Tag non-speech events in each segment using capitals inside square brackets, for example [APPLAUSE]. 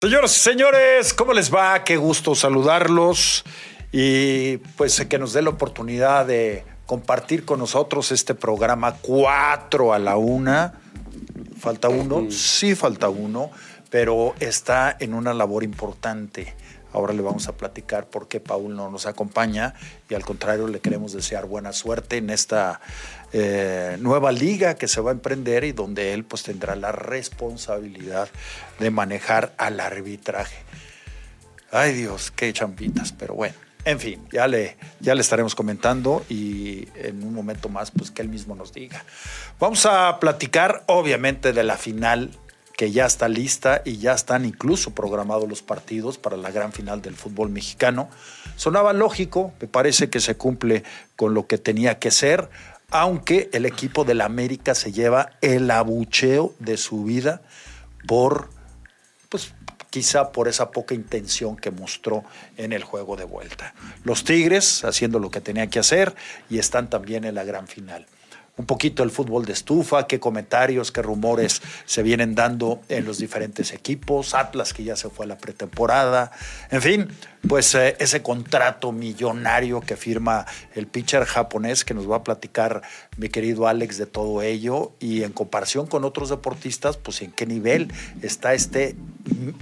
Señoras y señores, ¿cómo les va? Qué gusto saludarlos y pues que nos dé la oportunidad de compartir con nosotros este programa 4 a la una. ¿Falta uno? Sí, falta uno, pero está en una labor importante. Ahora le vamos a platicar por qué Paul no nos acompaña y al contrario le queremos desear buena suerte en esta eh, nueva liga que se va a emprender y donde él pues tendrá la responsabilidad de manejar al arbitraje. Ay Dios, qué champitas, pero bueno. En fin, ya le, ya le estaremos comentando y en un momento más, pues que él mismo nos diga. Vamos a platicar, obviamente, de la final que ya está lista y ya están incluso programados los partidos para la gran final del fútbol mexicano. Sonaba lógico, me parece que se cumple con lo que tenía que ser, aunque el equipo del América se lleva el abucheo de su vida por, pues quizá por esa poca intención que mostró en el juego de vuelta. Los Tigres haciendo lo que tenía que hacer y están también en la gran final un poquito el fútbol de estufa, qué comentarios, qué rumores se vienen dando en los diferentes equipos, Atlas que ya se fue a la pretemporada, en fin, pues eh, ese contrato millonario que firma el pitcher japonés que nos va a platicar mi querido Alex de todo ello y en comparación con otros deportistas, pues en qué nivel está este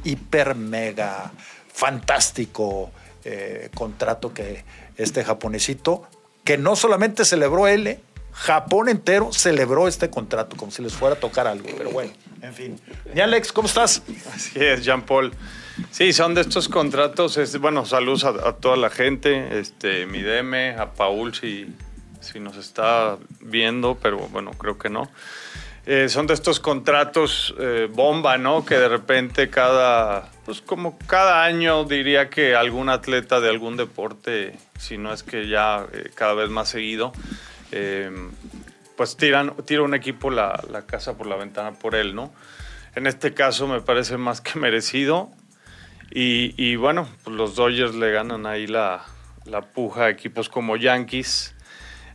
hiper mega fantástico eh, contrato que este japonesito que no solamente celebró él, Japón entero celebró este contrato como si les fuera a tocar algo. Pero bueno, en fin. Y Alex, ¿cómo estás? Así es, Jean Paul. Sí, son de estos contratos. bueno, saludos a, toda la gente, este, mi DM, a Paul si, si nos está viendo, pero bueno, creo que no. Eh, son de estos contratos eh, bomba, ¿no? Que de repente cada, pues como cada año diría que algún atleta de algún deporte, si no es que ya eh, cada vez más seguido, eh, pues tiran, tira un equipo la, casa por la ventana por él, ¿no? En este caso me parece más que merecido. Y, bueno, pues los Dodgers le ganan ahí la, puja a equipos como Yankees.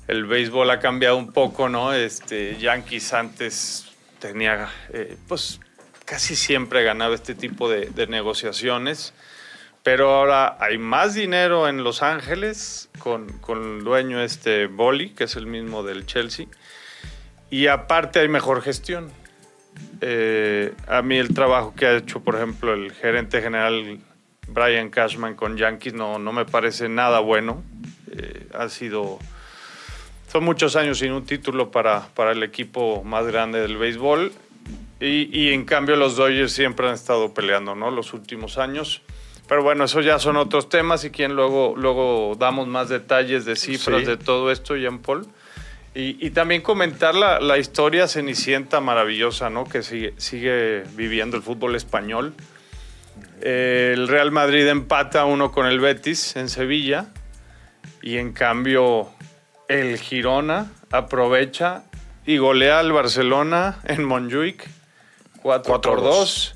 El béisbol ha cambiado un poco, ¿no? Este, Yankees antes tenía, eh, pues casi siempre ganaba este tipo de negociaciones pero ahora hay más dinero en Los Ángeles con, con el dueño este Boli, que es el mismo del Chelsea. Y aparte hay mejor gestión. Eh, a mí el trabajo que ha hecho, por ejemplo, el gerente general Brian Cashman con Yankees no, no me parece nada bueno. Eh, ha sido... Son muchos años sin un título para, para el equipo más grande del béisbol. Y, y, en cambio los Dodgers siempre han estado peleando, ¿no? Los últimos años. Pero bueno, eso ya son otros temas y quien luego, luego damos más detalles de cifras de todo esto, Jean Paul. Y, también comentar la, la, historia cenicienta maravillosa, ¿no? Que sigue, sigue viviendo el fútbol español. el Real Madrid empata uno con el Betis en Sevilla y en cambio el Girona aprovecha y golea al Barcelona en Montjuic 4, por 2.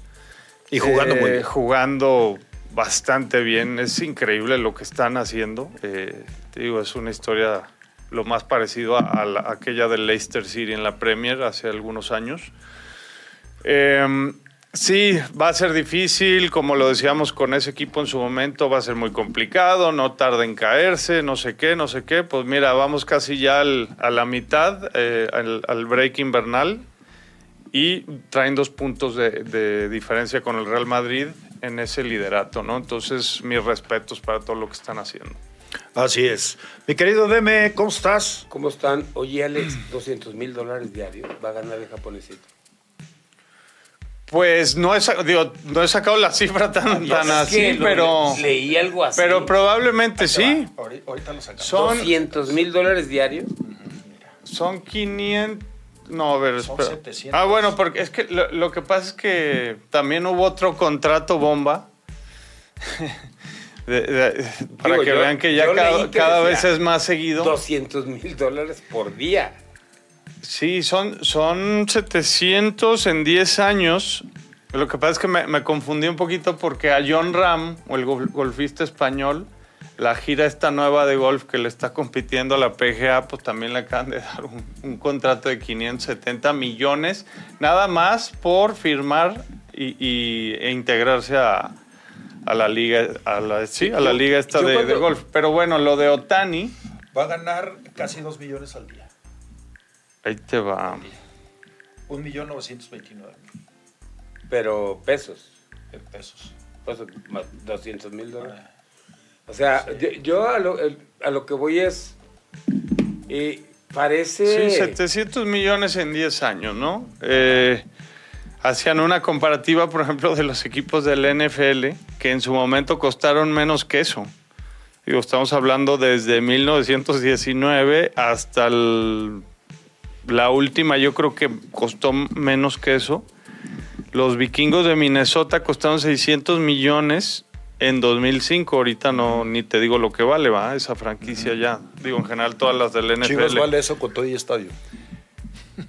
Y jugando muy bien. Jugando bastante bien. Es increíble lo que están haciendo. Eh, te digo, es una historia lo más parecido a, aquella del Leicester City en la Premier hace algunos años. Em, sí, va a ser difícil, como lo decíamos con ese equipo en su momento, va a ser muy complicado, no tarda en caerse, no sé qué, no sé qué. Pues mira, vamos casi ya a la mitad, eh, al, break invernal, y traen dos puntos de, de diferencia con el Real Madrid en ese liderato, ¿no? Entonces, mis respetos para todo lo que están haciendo. Así es. Mi querido Deme, ¿cómo estás? ¿Cómo están? Oye, Alex, 200 mil dólares diarios va a ganar el japonesito. Pues no he, digo, no he sacado la cifra tan, tan así, pero. Leí algo así. Pero probablemente sí. Ahorita lo sacamos. Son 200 mil dólares diarios. Son 500. No, a ver, Ah, bueno, porque es que lo, que pasa es que también hubo otro contrato bomba. [LAUGHS] para que vean que ya cada, vez es más seguido. 200 mil dólares por día. Sí, son, son 700 en 10 años. Lo que pasa es que me, me confundí un poquito porque a John Ram, o el golfista español, la gira esta nueva de golf que le está compitiendo a la PGA, pues también le acaban de [LAUGHS] dar un, contrato de 570 millones, nada más por firmar y, y- e integrarse a, a la liga, a la, sí, a la Yo- liga esta de, cuando- de golf. Pero bueno, lo de Otani, Va a ganar casi 2 millones al día. ahí te va. 1 millón 929 mil Pero pesos. pesos. Pues, más 200 mil dólares. O sea, yo, yo a, lo, a lo que voy es. eh, parece. Sí, 700 millones en 10 años, ¿no? Eh, hacían una comparativa, por ejemplo, de los equipos del NFL, que en su momento costaron menos que eso. Digo, estamos hablando desde 1919 hasta el- la última, yo creo que costó menos que eso. Los vikingos de Minnesota costaron 600 millones en 2005. Ahorita no, ni te digo lo que vale, va, esa franquicia ya. Digo, en general todas las del NFL. Chivas vale eso con todo y estadio.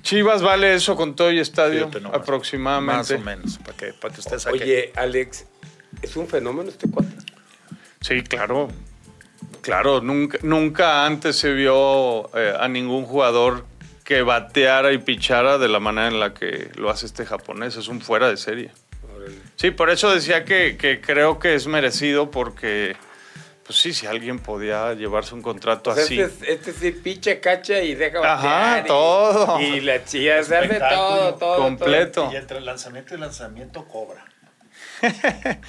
Chivas vale eso con todo y estadio, aproximadamente. Más o menos, para que, para que usted saque. Oye, Alex, ¿es un fenómeno este cuate? Sí, claro. Claro, nunca, nunca antes se vio eh, a ningún jugador que bateara y pichara de la manera en la que lo hace este japonés. Es un fuera de serie. Sí, por eso decía que, que creo que es merecido porque, pues sí, si alguien podía llevarse un contrato sea, así. Este, es- este sí picha, cacha y deja Ajá, y- todo. Y la hace Espectáculo todo, todo. completo. Y entre el lanzamiento y lanzamiento cobra. [LAUGHS]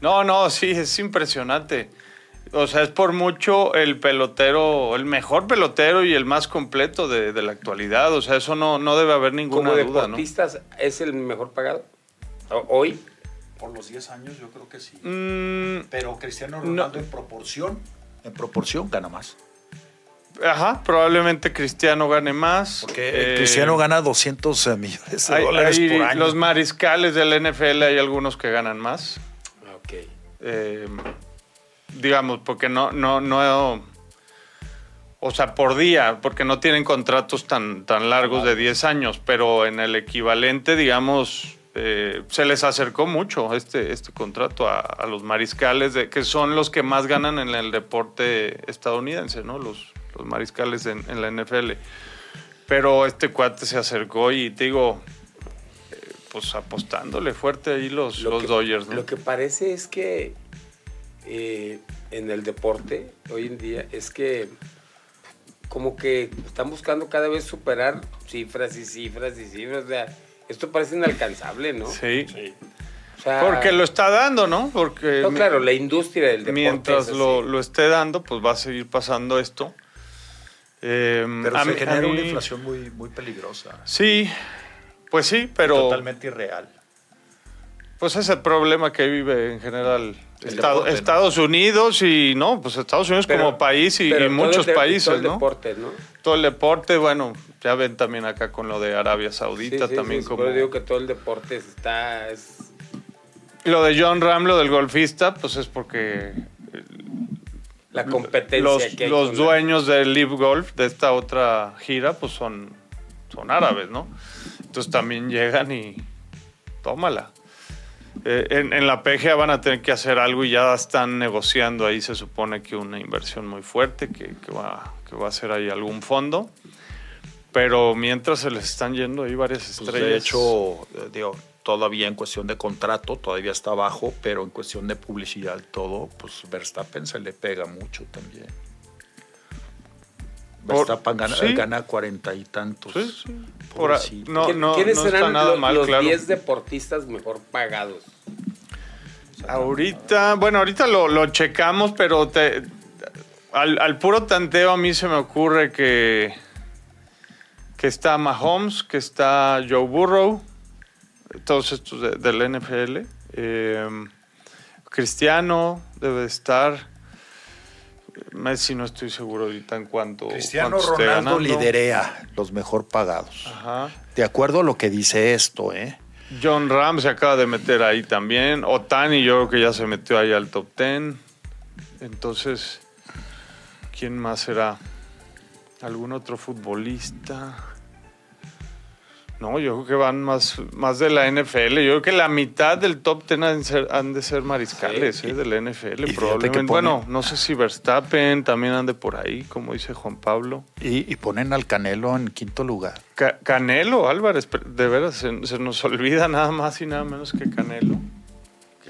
No, no, sí, es impresionante. O sea, es por mucho el pelotero, el mejor pelotero y el más completo de, de la actualidad. O sea, eso no, no debe haber todo. ninguna Como duda, ¿no? deportistas, ¿es el mejor pagado? Hoy. Por los 10 años yo creo que sí. Mm, Pero Cristiano No. Ronaldo en proporción, en proporción gana más. ajá, probablemente Cristiano gane más. Porque Eh, Cristiano gana 200 millones de hay- dólares hay por año. Los mariscales del NFL hay algunos que ganan más. Ok. Eh, digamos, porque no, no, no. O sea, por día, porque no tienen contratos tan, tan largos de 10 años, pero en el equivalente, digamos, eh, se les acercó mucho este, este contrato a, a los mariscales, de, que son los que más ganan en el deporte estadounidense, ¿no? Los, los mariscales en, en la NFL. Pero este cuate se acercó y te digo, eh, pues apostándole fuerte ahí los, Lo los que- Dodgers, ¿no? Lo que parece es que eh, en el deporte hoy en día es que como que están buscando cada vez superar cifras y cifras y cifras. O sea, esto parece inalcanzable, ¿no? Sí. O sea, Porque lo está dando, ¿no? Porque no, claro, la industria del deporte. mientras es así. lo, lo esté dando, pues va a seguir pasando esto. Eh, Pero a se mí- a genera una inflación muy, muy peligrosa. Sí, pues sí, pero Totalmente irreal. pues es el problema que vive en general El Estado- deporte, ¿no? Estados Unidos y no, pues Estados Unidos Pero- como país y, muchos países, todo el ¿no? deporte, ¿no? Todo el deporte, bueno, ya ven también acá con lo de Arabia Saudita sí, también sí, como digo que todo el deporte está... Es, lo de John Ram, lo del golfista, pues es porque la competencia los, que hay los la- dueños del Live Golf, de esta otra gira, pues son, son árabes, ¿no? Entonces también llegan y tómala. Eh, en, en la PGA van a tener que hacer algo y ya están negociando ahí, se supone que una inversión muy fuerte, que, que va, que va a hacer ahí algún fondo. Pero mientras se les están yendo ahí varias Pues, estrellas. de hecho, eh, digo, todavía en cuestión de contrato, todavía está bajo, pero en cuestión de publicidad, todo, pues Verstappen se le pega mucho también. Verstappen gana, sí. gana cuarenta y tantos. Sí, sí. Por a- Pobrecito. no, ¿Quién- no, ¿Quiénes no serán nada lo- mal, los claro. 10 deportistas mejor pagados? Ahorita, bueno, ahorita lo, lo checamos, pero te, al, al puro tanteo a mí se me ocurre que, que está Mahomes, que está Joe Burrow, todos estos de- del NFL. eh, Cristiano debe estar. Messi no estoy seguro ahorita en cuanto. Cristiano cuánto Ronaldo liderea los mejor pagados. Ajá. De acuerdo a lo que dice esto, ¿eh? John Ram se acaba de meter ahí también. Otani yo creo que ya se metió ahí al top 10. Entonces, ¿quién más será? ¿Algún otro futbolista? No, yo creo que van más, más de la NFL. Yo creo que la mitad del top ten han, de ser- han de ser mariscales Sí. eh, de la NFL. Probablemente. Bueno, no sé si Verstappen también ande por ahí, como dice Juan Pablo. Y, y ponen al Canelo en quinto lugar. Ca- Canelo, Álvarez, de veras, se, se nos olvida nada más y nada menos que Canelo.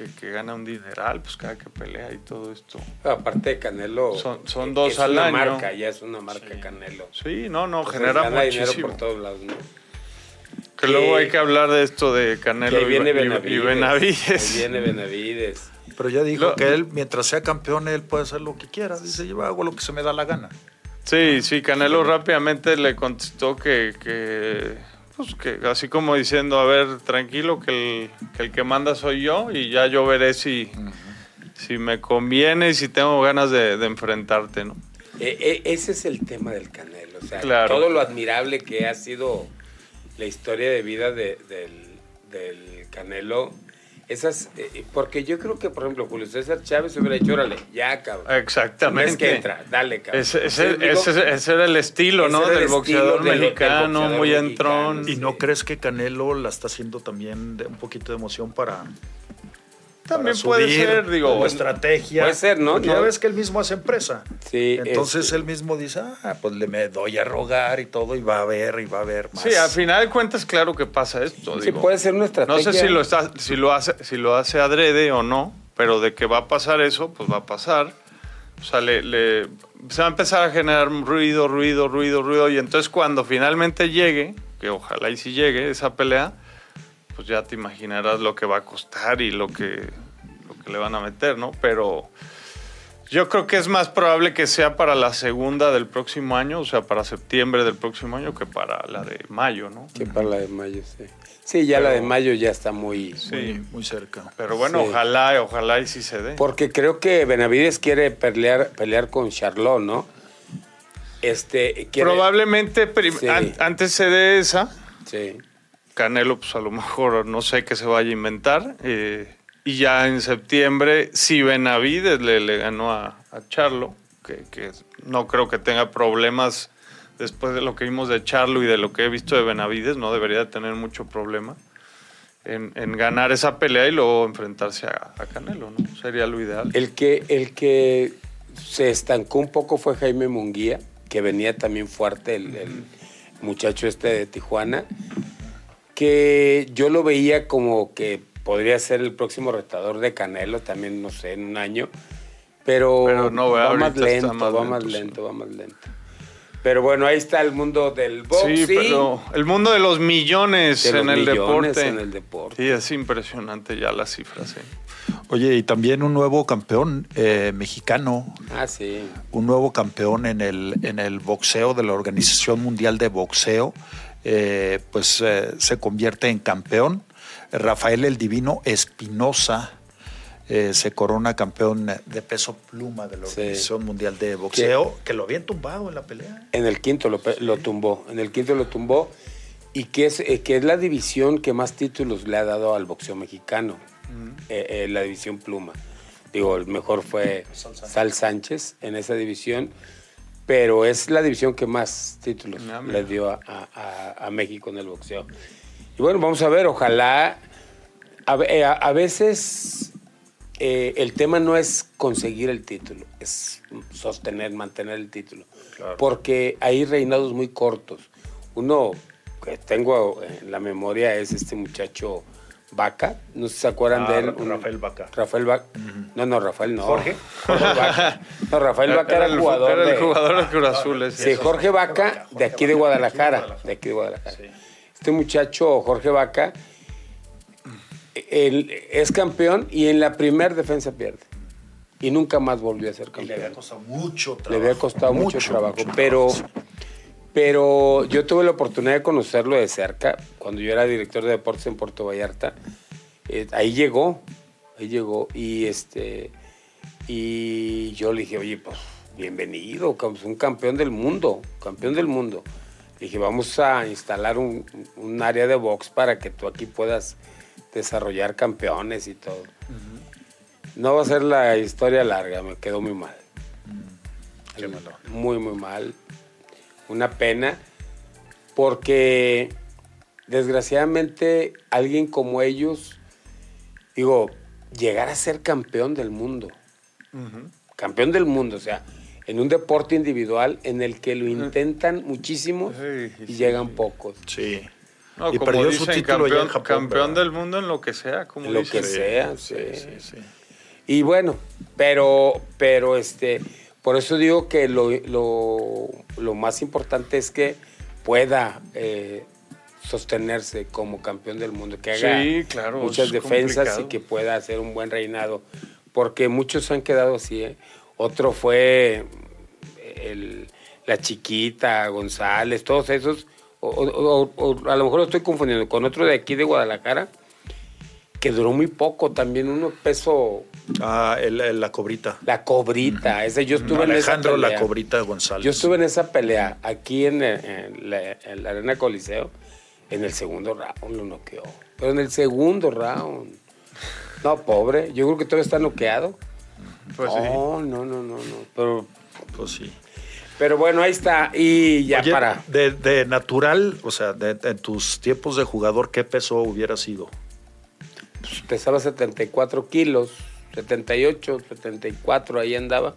Que, que gana un dineral, pues cada que pelea y todo esto. Aparte de Canelo. Son- son eh, dos es al una año. marca, ya es una marca Canelo. Sí, no, no, Entonces, genera gana dinero muchísimo. por todos lados, ¿no? Que luego hay que hablar de esto de Canelo Que y, viene y- Benavides. y Benavides. Que viene Benavides. Pero ya dijo Lo- que él, mientras sea campeón, él puede hacer lo que quiera. Dice, yo hago lo que se me da la gana. Sí, sí, Canelo rápidamente le contestó que, que, pues que así como diciendo, a ver, tranquilo, que el, que el que manda soy yo y ya yo veré si, si me conviene y si tengo ganas de, de enfrentarte, ¿no? Eh, eh, ese es el tema del Canelo. O sea, Claro. todo lo admirable que ha sido la historia de vida de- del, del Canelo. Esas, eh, porque yo creo que, por ejemplo, Julio César Chávez hubiera dicho, órale, ya, cabrón. Exactamente. Es que entra, dale, cabrón. Ese, ese- ese- ese era el estilo, ¿no? Del estilo boxeador del- del mexicano, boxeador muy mexicano, entrón. ¿Y Sí. no crees que Canelo la está haciendo también de un poquito de emoción para, También puede subir ser, digo. como estrategia? Puede ser, ¿no? Ya No. ves que él mismo hace empresa. Sí, Entonces es- él mismo dice, ah, pues le me doy a rogar y todo, y va a haber, y va a haber más. Sí, al final de cuentas, claro que pasa esto. sí, digo. puede ser una No estrategia. sé si lo, está, si, lo hace, si lo hace adrede o no, pero de que va a pasar eso, pues va a pasar. O sea, le, le- se va a empezar a generar ruido, ruido, ruido, ruido. Y entonces cuando finalmente llegue, que ojalá y si llegue esa pelea, pues ya te imaginarás lo que va a costar y lo que, lo que le van a meter, ¿no? Pero yo creo que es más probable que sea para la segunda del próximo año, o sea, para septiembre del próximo año, que para la de mayo, ¿no? Que para la de mayo, sí. Sí, ya la de Pero- mayo ya está muy... Sí. muy, muy cerca. Pero bueno, Sí. ojalá, ojalá y sí se dé. Porque creo que Benavides quiere pelear, pelear con Charlot, ¿no? Este, quiere- Probablemente Sí. an- antes se dé esa, Sí. Canelo, pues a lo mejor no sé qué se vaya a inventar. eh, y ya en septiembre, si Benavides le, ganó a, Charlo, que, no creo que tenga problemas después de lo que vimos de Charlo y de lo que he visto de Benavides, no debería de tener mucho problema en, ganar esa pelea y luego enfrentarse a, Canelo, ¿no? Sería lo ideal. El que, el que se estancó un poco fue Jaime Munguía, que venía también fuerte, el muchacho este de Tijuana, que yo lo veía como que podría ser el próximo retador de Canelo, también, no sé, en un año. Pero, Pero no, va más lento, más va lento, más sí. lento, va más lento. Pero bueno, ahí está el mundo del boxing. Sí, pero el mundo de los millones de los en el millones deporte. en el deporte. Sí, es impresionante ya las cifras. ¿eh? Oye, y también un nuevo campeón eh, mexicano, Ah, sí. un nuevo campeón en el, en el boxeo de la Organización Mundial de Boxeo, eh, pues eh, se convierte en campeón. Rafael el Divino Espinosa eh, se corona campeón de peso pluma de la Sí. Organización Mundial de Boxeo, que lo habían tumbado en la pelea. En el quinto lo, tumbó. En el quinto lo tumbó. Y que es, que es la división que más títulos le ha dado al boxeo mexicano. La división pluma. Digo, el mejor fue Sal Sánchez. Sal Sánchez en esa división. Pero es la división que más títulos mira. le dio a, a- a- a México en el boxeo. Y bueno, vamos a ver, ojalá. A, eh, a- a veces eh, el tema no es conseguir el título, es sostener, mantener el título. Claro. Porque hay reinados muy cortos. Uno que tengo en la memoria es este muchacho Vaca, no sé si se acuerdan Ah, de él. Ra- Rafael Vaca. Rafael Vaca. No, no, Rafael no. ¿Jorge? Jorge Vaca. No, Rafael Vaca era, el jugador era el de... jugador de Cruz Azul. ese. Sí, Jorge Vaca, de aquí de Guadalajara. De aquí de Guadalajara. Este muchacho, Jorge Vaca, él es campeón y en la primer defensa pierde. Y nunca más volvió a ser Y le había campeón. costado mucho trabajo. Le había costado mucho, trabajo. mucho pero, trabajo. Pero yo tuve la oportunidad de conocerlo de cerca cuando yo era director de deportes en Puerto Vallarta. Eh, ahí llegó, ahí llegó. Y este y yo le dije, oye, pues bienvenido, un campeón del mundo, campeón del mundo. Le dije, vamos a instalar un, un área de box para que tú aquí puedas desarrollar campeones y todo. No va a ser la historia larga, me quedó muy mal. Qué malo. Muy, muy mal. Una pena. Porque desgraciadamente alguien como ellos, digo, llegar a ser campeón del mundo. Campeón del mundo, o sea, en un deporte individual en el que lo intentan muchísimo Sí, y sí, llegan sí. pocos. Sí. No, y como perdió su dicen, título ya en campeón, Japón. campeón del mundo en lo que sea, como En lo dicen. que sea, Sí, sí. sí, sí. Y bueno, pero, pero este, por eso digo que lo, lo, lo más importante es que pueda eh, sostenerse como campeón del mundo, que haga Sí, claro, muchas defensas complicado. y que pueda hacer un buen reinado, porque muchos han quedado así. ¿eh? Otro fue el- la chiquita, González, todos esos, o- o- o a lo mejor lo estoy confundiendo con otro de aquí de Guadalajara, que duró muy poco, también uno peso Ah, el- el- la cobrita. la cobrita, ese yo estuve en esa Alejandro la pelea. cobrita González. Yo estuve en esa pelea aquí en, el- en la, en la Arena Coliseo. En el segundo round lo noqueó. Pero en el segundo round. No, pobre. Yo creo que todavía está noqueado. Pues sí. no, no, no, no, no. Pero, Pues sí. pero bueno, ahí está. Y ya Oye, para. De, de natural, o sea, de, de tus tiempos de jugador, ¿qué peso hubiera sido? Pues, pesaba 74 kilos. 78, 74, ahí andaba.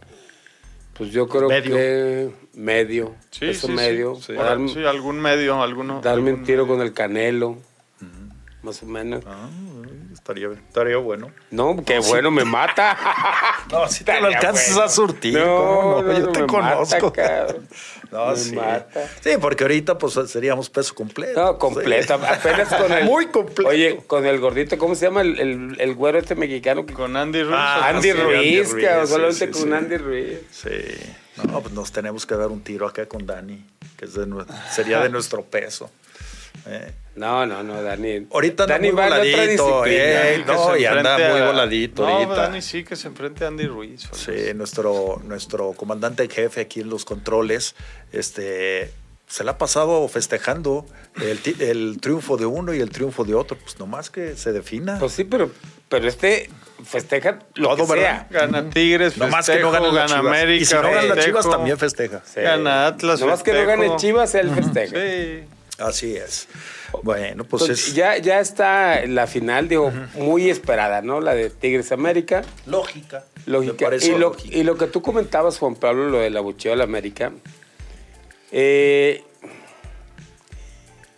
Pues yo creo Medio. que medio. Sí, peso sí, medio. sí. para darme- Sí, algún medio, alguno. darme un algún tiro medio. con el canelo. Más o menos. Ah, estaría, estaría bueno. No, qué bueno, me mata. [LAUGHS] No, si te lo alcanzas bueno. a surtir, No, ¿cómo no? no, Yo no, te me conozco. mata. No, Me sí. mata. Sí, porque ahorita pues seríamos peso completo. No, completa. Sí. Apenas con [LAUGHS] el. Muy completo. Oye, con el gordito, ¿cómo se llama el, el, el güero este mexicano? Que, Con Andy Ruiz. Ah, Andy sí, Ruiz, Andy cabrón, solamente sí, con sí. Andy Ruiz. Sí. No, pues nos tenemos que dar un tiro acá con Dani, que es de nue- sería de [LAUGHS] nuestro peso. Eh. No, no, no, Dani. Ahorita anda Dani muy va en otra voladito, eh. No, y anda muy a- voladito no, ahorita. Dani sí, que se enfrente a Andy Ruiz. Sí, nuestro, nuestro comandante en jefe aquí en los controles, este, se la ha pasado festejando el, triunfo de uno y el triunfo de otro, pues nomás que se defina. Pues sí, pero, pero este festeja lo Todo, que ¿verdad? sea. Gana Tigres, nomás que no festejo, gana Chivas. América. y si no ganan las festejo. Chivas también festeja. Sí. Gana Atlas, Nomás que no festejo. gane Chivas, él festeja. Sí. Así es. Bueno, pues Entonces, es ya, ya está la final, digo, muy esperada, ¿no? La de Tigres América. lógica. Lógica. Y lo, lógica. y lo que tú comentabas, Juan Pablo, lo del abucheo a la América. eh,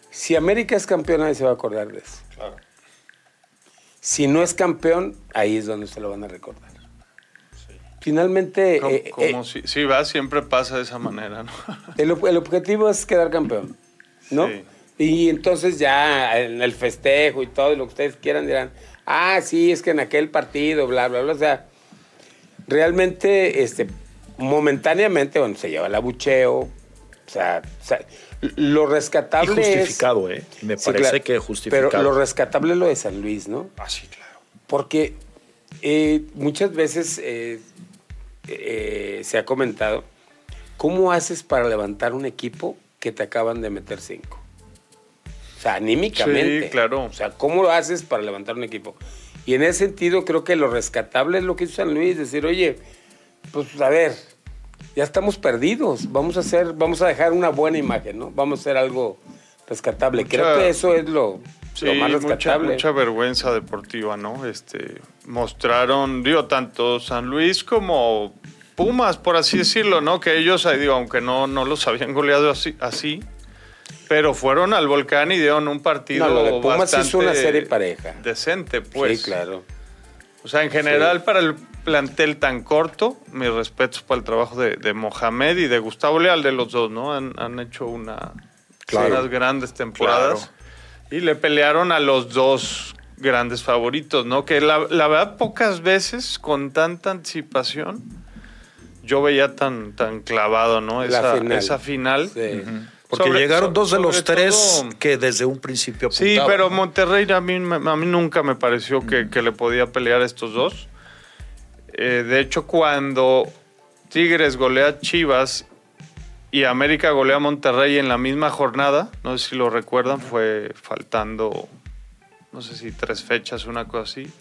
si América es campeón, nadie se va a acordar de eso. Claro. Si no es campeón, ahí es donde se lo van a recordar. Finalmente, Como, eh, como eh, si, si va, siempre pasa de esa manera, ¿no? el, el objetivo es quedar campeón, ¿no? Sí. Y entonces ya en el festejo y todo, y lo que ustedes quieran dirán, ah, sí, es que en aquel partido, bla, bla, bla. O sea, realmente, este, momentáneamente, bueno, se lleva el abucheo. O sea, o sea, lo Y rescatable es... justificado, ¿eh? Me Sí, parece claro. que justificado. Pero lo rescatable es lo de San Luis, ¿no? Ah, sí, claro. Porque eh, muchas veces eh, eh, se ha comentado, ¿cómo haces para levantar un equipo que te acaban de meter cinco? Sea, anímicamente. Sí, claro. O sea, ¿cómo lo haces para levantar un equipo? Y en ese sentido creo que lo rescatable es lo que hizo San Luis, decir, oye, pues a ver, ya estamos perdidos, vamos a hacer, vamos a dejar una buena imagen, ¿no? Vamos a hacer algo rescatable. Mucha- creo que eso es lo, Sí, lo más mucha, rescatable. mucha vergüenza deportiva, ¿no? Este, mostraron, digo, tanto San Luis como Pumas, por así decirlo, ¿no? Que ellos, digo, aunque no, no los habían goleado así, así, pero fueron al volcán y dieron un partido No, lo de Pumas bastante hizo una serie pareja. decente, pues. sí, claro. O sea, en general, Sí. para el plantel tan corto, mis respetos para el trabajo de, de Mohamed y de Gustavo Leal, de los dos, ¿no? Han, han hecho una, Claro. unas grandes temporadas. Y le pelearon a los dos grandes favoritos, ¿no? Que la, la verdad, pocas veces con tanta anticipación yo veía tan, tan clavado, ¿no? La Esa final. esa final. Sí. Porque Sobre- llegaron dos de los tres todo- que desde un principio Sí, apuntaban, pero ¿no? Monterrey a mí, a mí nunca me pareció que, que le podía pelear a estos dos. Eh, de hecho, cuando Tigres golea a Chivas y América golea a Monterrey en la misma jornada, no sé si lo recuerdan, fue faltando, no sé si tres fechas, una cosa así.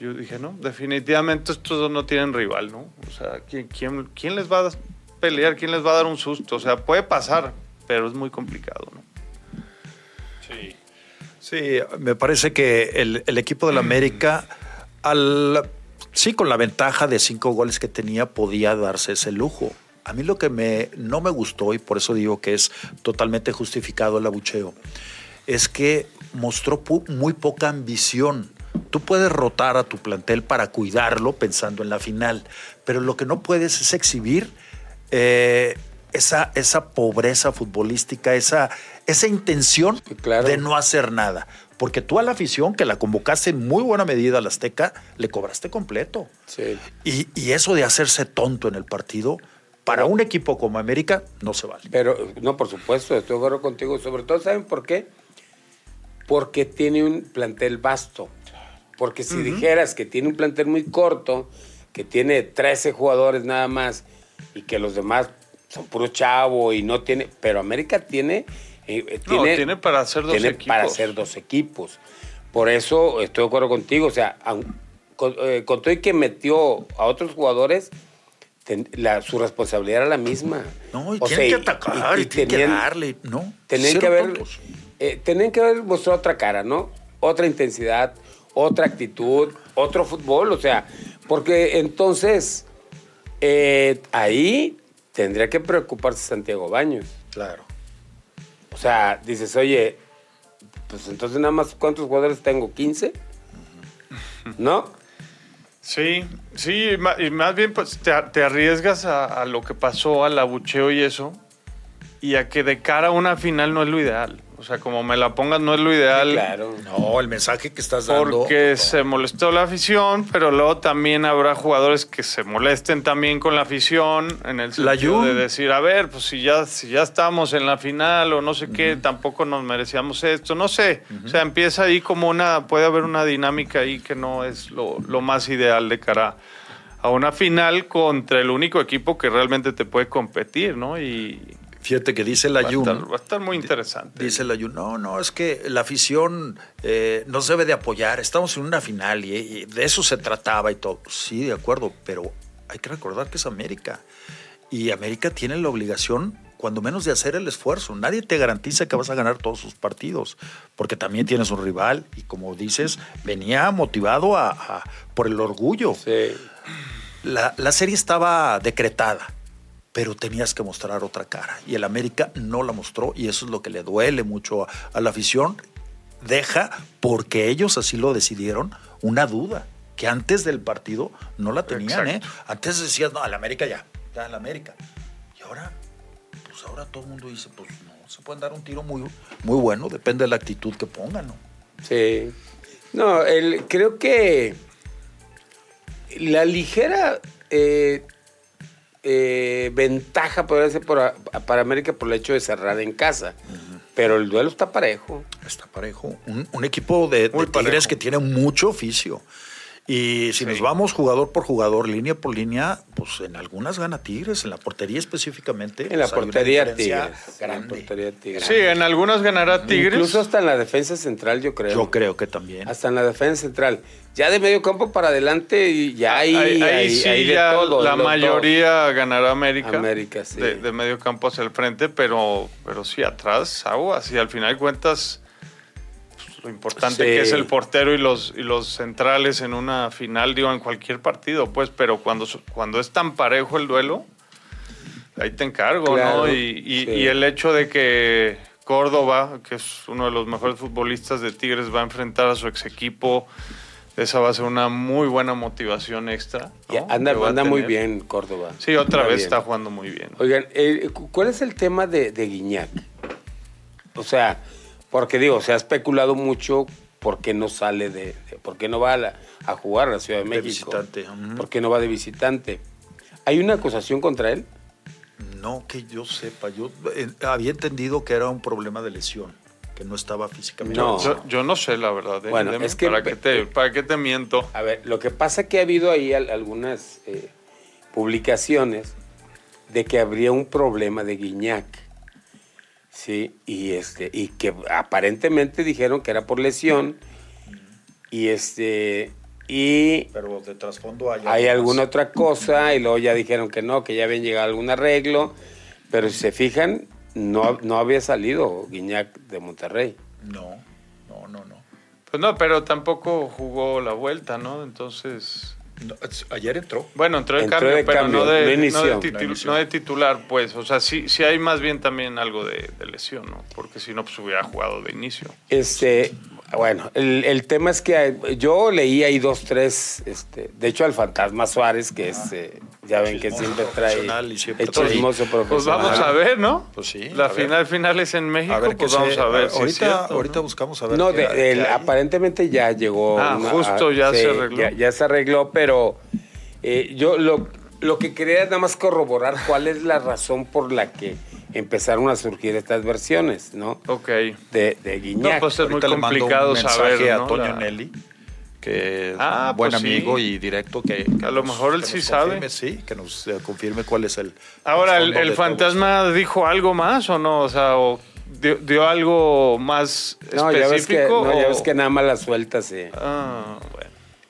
Yo dije, no, definitivamente estos dos no tienen rival, ¿no? O sea, ¿quién, quién, quién les va a pelear? ¿Quién les va a dar un susto? O sea, puede pasar, pero es muy complicado, ¿no? Sí. Sí, me parece que el, el equipo del América, al, sí, con la ventaja de cinco goles que tenía, podía darse ese lujo. A mí lo que me, no me gustó, y por eso digo que es totalmente justificado el abucheo, es que mostró muy poca ambición. Tú puedes rotar a tu plantel para cuidarlo pensando en la final, pero lo que no puedes es exhibir eh, esa, esa pobreza futbolística, esa, esa intención Sí, claro. de no hacer nada. Porque tú a la afición, que la convocaste en muy buena medida al Azteca, le cobraste completo. Sí. Y, y eso de hacerse tonto en el partido, para un equipo como América, no se vale. Pero, no, por supuesto, estoy de acuerdo contigo. Sobre todo, ¿saben por qué? Porque tiene un plantel vasto. Porque si dijeras que tiene un plantel muy corto, que tiene 13 jugadores nada más, y que los demás son puro chavo y no tiene. Pero América tiene. eh, eh, No, tiene para hacer dos tiene equipos. para hacer dos equipos. Por eso estoy de acuerdo contigo. O sea, con, eh, con todo y que metió a otros jugadores, ten- la- su responsabilidad era la misma. No, y O tienen sea, que atacar, y, tienen tenían- que darle. No, Tenían que haber, eh, tenían que haber mostrado otra cara, ¿no? Otra intensidad, otra actitud, otro fútbol, o sea, porque entonces ahí tendría que preocuparse Santiago Baños. Claro. O sea, dices, oye, pues entonces nada más, ¿cuántos jugadores tengo? ¿15? ¿No? Sí, sí, y más bien pues te, te arriesgas a, a lo que pasó, al abucheo y eso, y a que de cara a una final no es lo ideal. O sea, como me la pongas no es lo ideal. Claro. No, el mensaje que estás dando. Porque se molestó la afición, pero luego también habrá jugadores que se molesten también con la afición, en el La sentido de decir, a ver, pues si ya, si ya estamos en la final o no sé qué, tampoco nos merecíamos esto, no sé. O sea, empieza ahí como una, puede haber una dinámica ahí que no es lo, lo más ideal de cara a una final contra el único equipo que realmente te puede competir, ¿no? Y Fíjate que dice la va a, Jun. estar, va a estar muy interesante. Dice la Jun, no, no, es que la afición eh, nos debe de apoyar. Estamos en una final y, y de eso se trataba y todo. Sí, de acuerdo, pero hay que recordar que es América. Y América tiene la obligación, cuando menos, de hacer el esfuerzo. Nadie te garantiza que vas a ganar todos sus partidos, porque también tienes un rival y, como dices, venía motivado a- a- por el orgullo. Sí. La, la serie estaba decretada, pero tenías que mostrar otra cara. Y el América no la mostró y eso es lo que le duele mucho a, a la afición. Deja, porque ellos así lo decidieron, una duda que antes del partido no la tenían. ¿eh? Antes decías, no, al América ya, ya al América. Y ahora, pues ahora todo el mundo dice, pues no, se pueden dar un tiro muy, muy bueno, depende de la actitud que pongan, ¿no? Sí. No, el, creo que la ligera eh, eh, ventaja podría ser para América por el hecho de cerrar en casa. Pero el duelo está parejo. Está parejo. Un, un equipo de, de Tigres que tiene mucho oficio. Y si Sí. nos vamos jugador por jugador, línea por línea, pues en algunas gana Tigres, en la portería específicamente. En la pues, portería Tigres. En la grande. portería Tigres. Sí, en algunas ganará Tigres. Incluso hasta en la defensa central, yo creo. Yo creo que también. Hasta en la defensa central. Ya de medio campo para adelante, y ya hay, ahí, ahí hay- sí hay de ya todo, la mayoría ganará América. América, sí. De, de medio campo hacia el frente, pero, pero sí atrás, aguas. Y al final de cuentas, lo importante Sí. que es el portero y los, y los centrales en una final, digo, en cualquier partido, pues, pero cuando, cuando es tan parejo el duelo, ahí te encargo, Claro, ¿no? Y, y- sí. y el hecho de que Córdoba, que es uno de los mejores futbolistas de Tigres, va a enfrentar a su ex equipo. Esa va a ser una muy buena motivación extra. anda anda muy bien Córdoba. Sí, otra Anda vez bien. está jugando muy bien. Oigan, eh, cu- ¿cuál es el tema de, de Guiñac? O sea, porque digo, se ha especulado mucho por qué no sale de, de- por qué no va a, la- a jugar a la Ciudad de De México. visitante. ¿Por qué no va de visitante? ¿Hay una acusación contra él? No que yo sepa. Yo eh, había entendido que era un problema de lesión, que no estaba físicamente. No. Yo, yo no sé, la verdad. ¿eh? Bueno, Deme, es que- ¿para, qué te, ¿Para qué te miento? A ver, lo que pasa es que ha habido ahí al- algunas eh, publicaciones de que habría un problema de Guiñac. Sí, y este, y que aparentemente dijeron que era por lesión. Y este, y Pero de trasfondo hay, alguna más. otra cosa, y luego ya dijeron que no, que ya habían llegado a algún arreglo. Pero si se fijan, no, no había salido Guiñac de Monterrey. No, no, no, no. Pues no, pero tampoco jugó la vuelta, ¿no? Entonces. No, ayer entró. Bueno, entró de Entró cambio, de pero cambio, no, de, no de no titular, pues. O sea, sí, sí hay más bien también algo de, de lesión, ¿no? Porque si no, pues hubiera jugado de inicio. Este, bueno, el, el tema es que yo leí ahí dos, tres, este, de hecho al Fantasma Suárez, que es, eh, ya ven que siempre trae profesional y siempre el chismoso Pues profesional. vamos a ver, ¿no? Pues sí, La ver. final final es en México, A ver pues vamos se- a ver. ahorita, cierto, ahorita ¿no? buscamos a ver. No, de- hay. aparentemente ya llegó. Ah, justo, ya se arregló. Ya, ya se arregló, pero eh, yo lo, lo que quería es nada más corroborar cuál es la razón por la que empezaron a surgir estas versiones, ¿no? Ok. De, de Guiñac. No, pues es muy Ahorita le mando complicado un mensaje saber, a ¿no? Toño La- Nelly, que es Ah, un buen pues sí. amigo y directo que, Que a lo mejor él sí nos sabe. confirme, sí, que nos eh, confirme cuál es el. Ahora, ¿el, el fantasma dijo algo más o no? O sea, o dio, dio algo más no, ya ves que, específico. no, ya o- ves que nada más las sueltas. eh. Ah,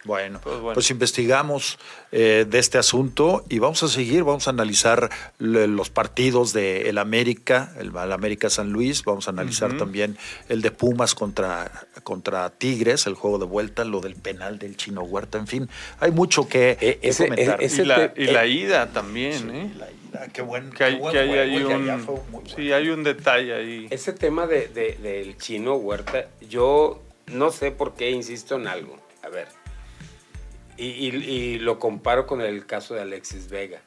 bueno. Pues bueno. pues investigamos eh, de este asunto y vamos a seguir, vamos a analizar le- los partidos de el América, el, el América San Luis, vamos a analizar también el de Pumas contra, contra Tigres, el juego de vuelta, lo del penal del Chino Huerta, en fin, hay mucho que, Eh, que ese- comentar. ese- Y la, te- y la eh, ida también, ¿eh? La ida, qué buen, Que hay, qué buen que hay juego, ahí y allá un, fue muy bueno. sí, hay un detalle ahí. Ese tema de, de- del chino Huerta, yo no sé por qué insisto en algo. A ver. Y, lo comparo con el caso de Alexis Vega.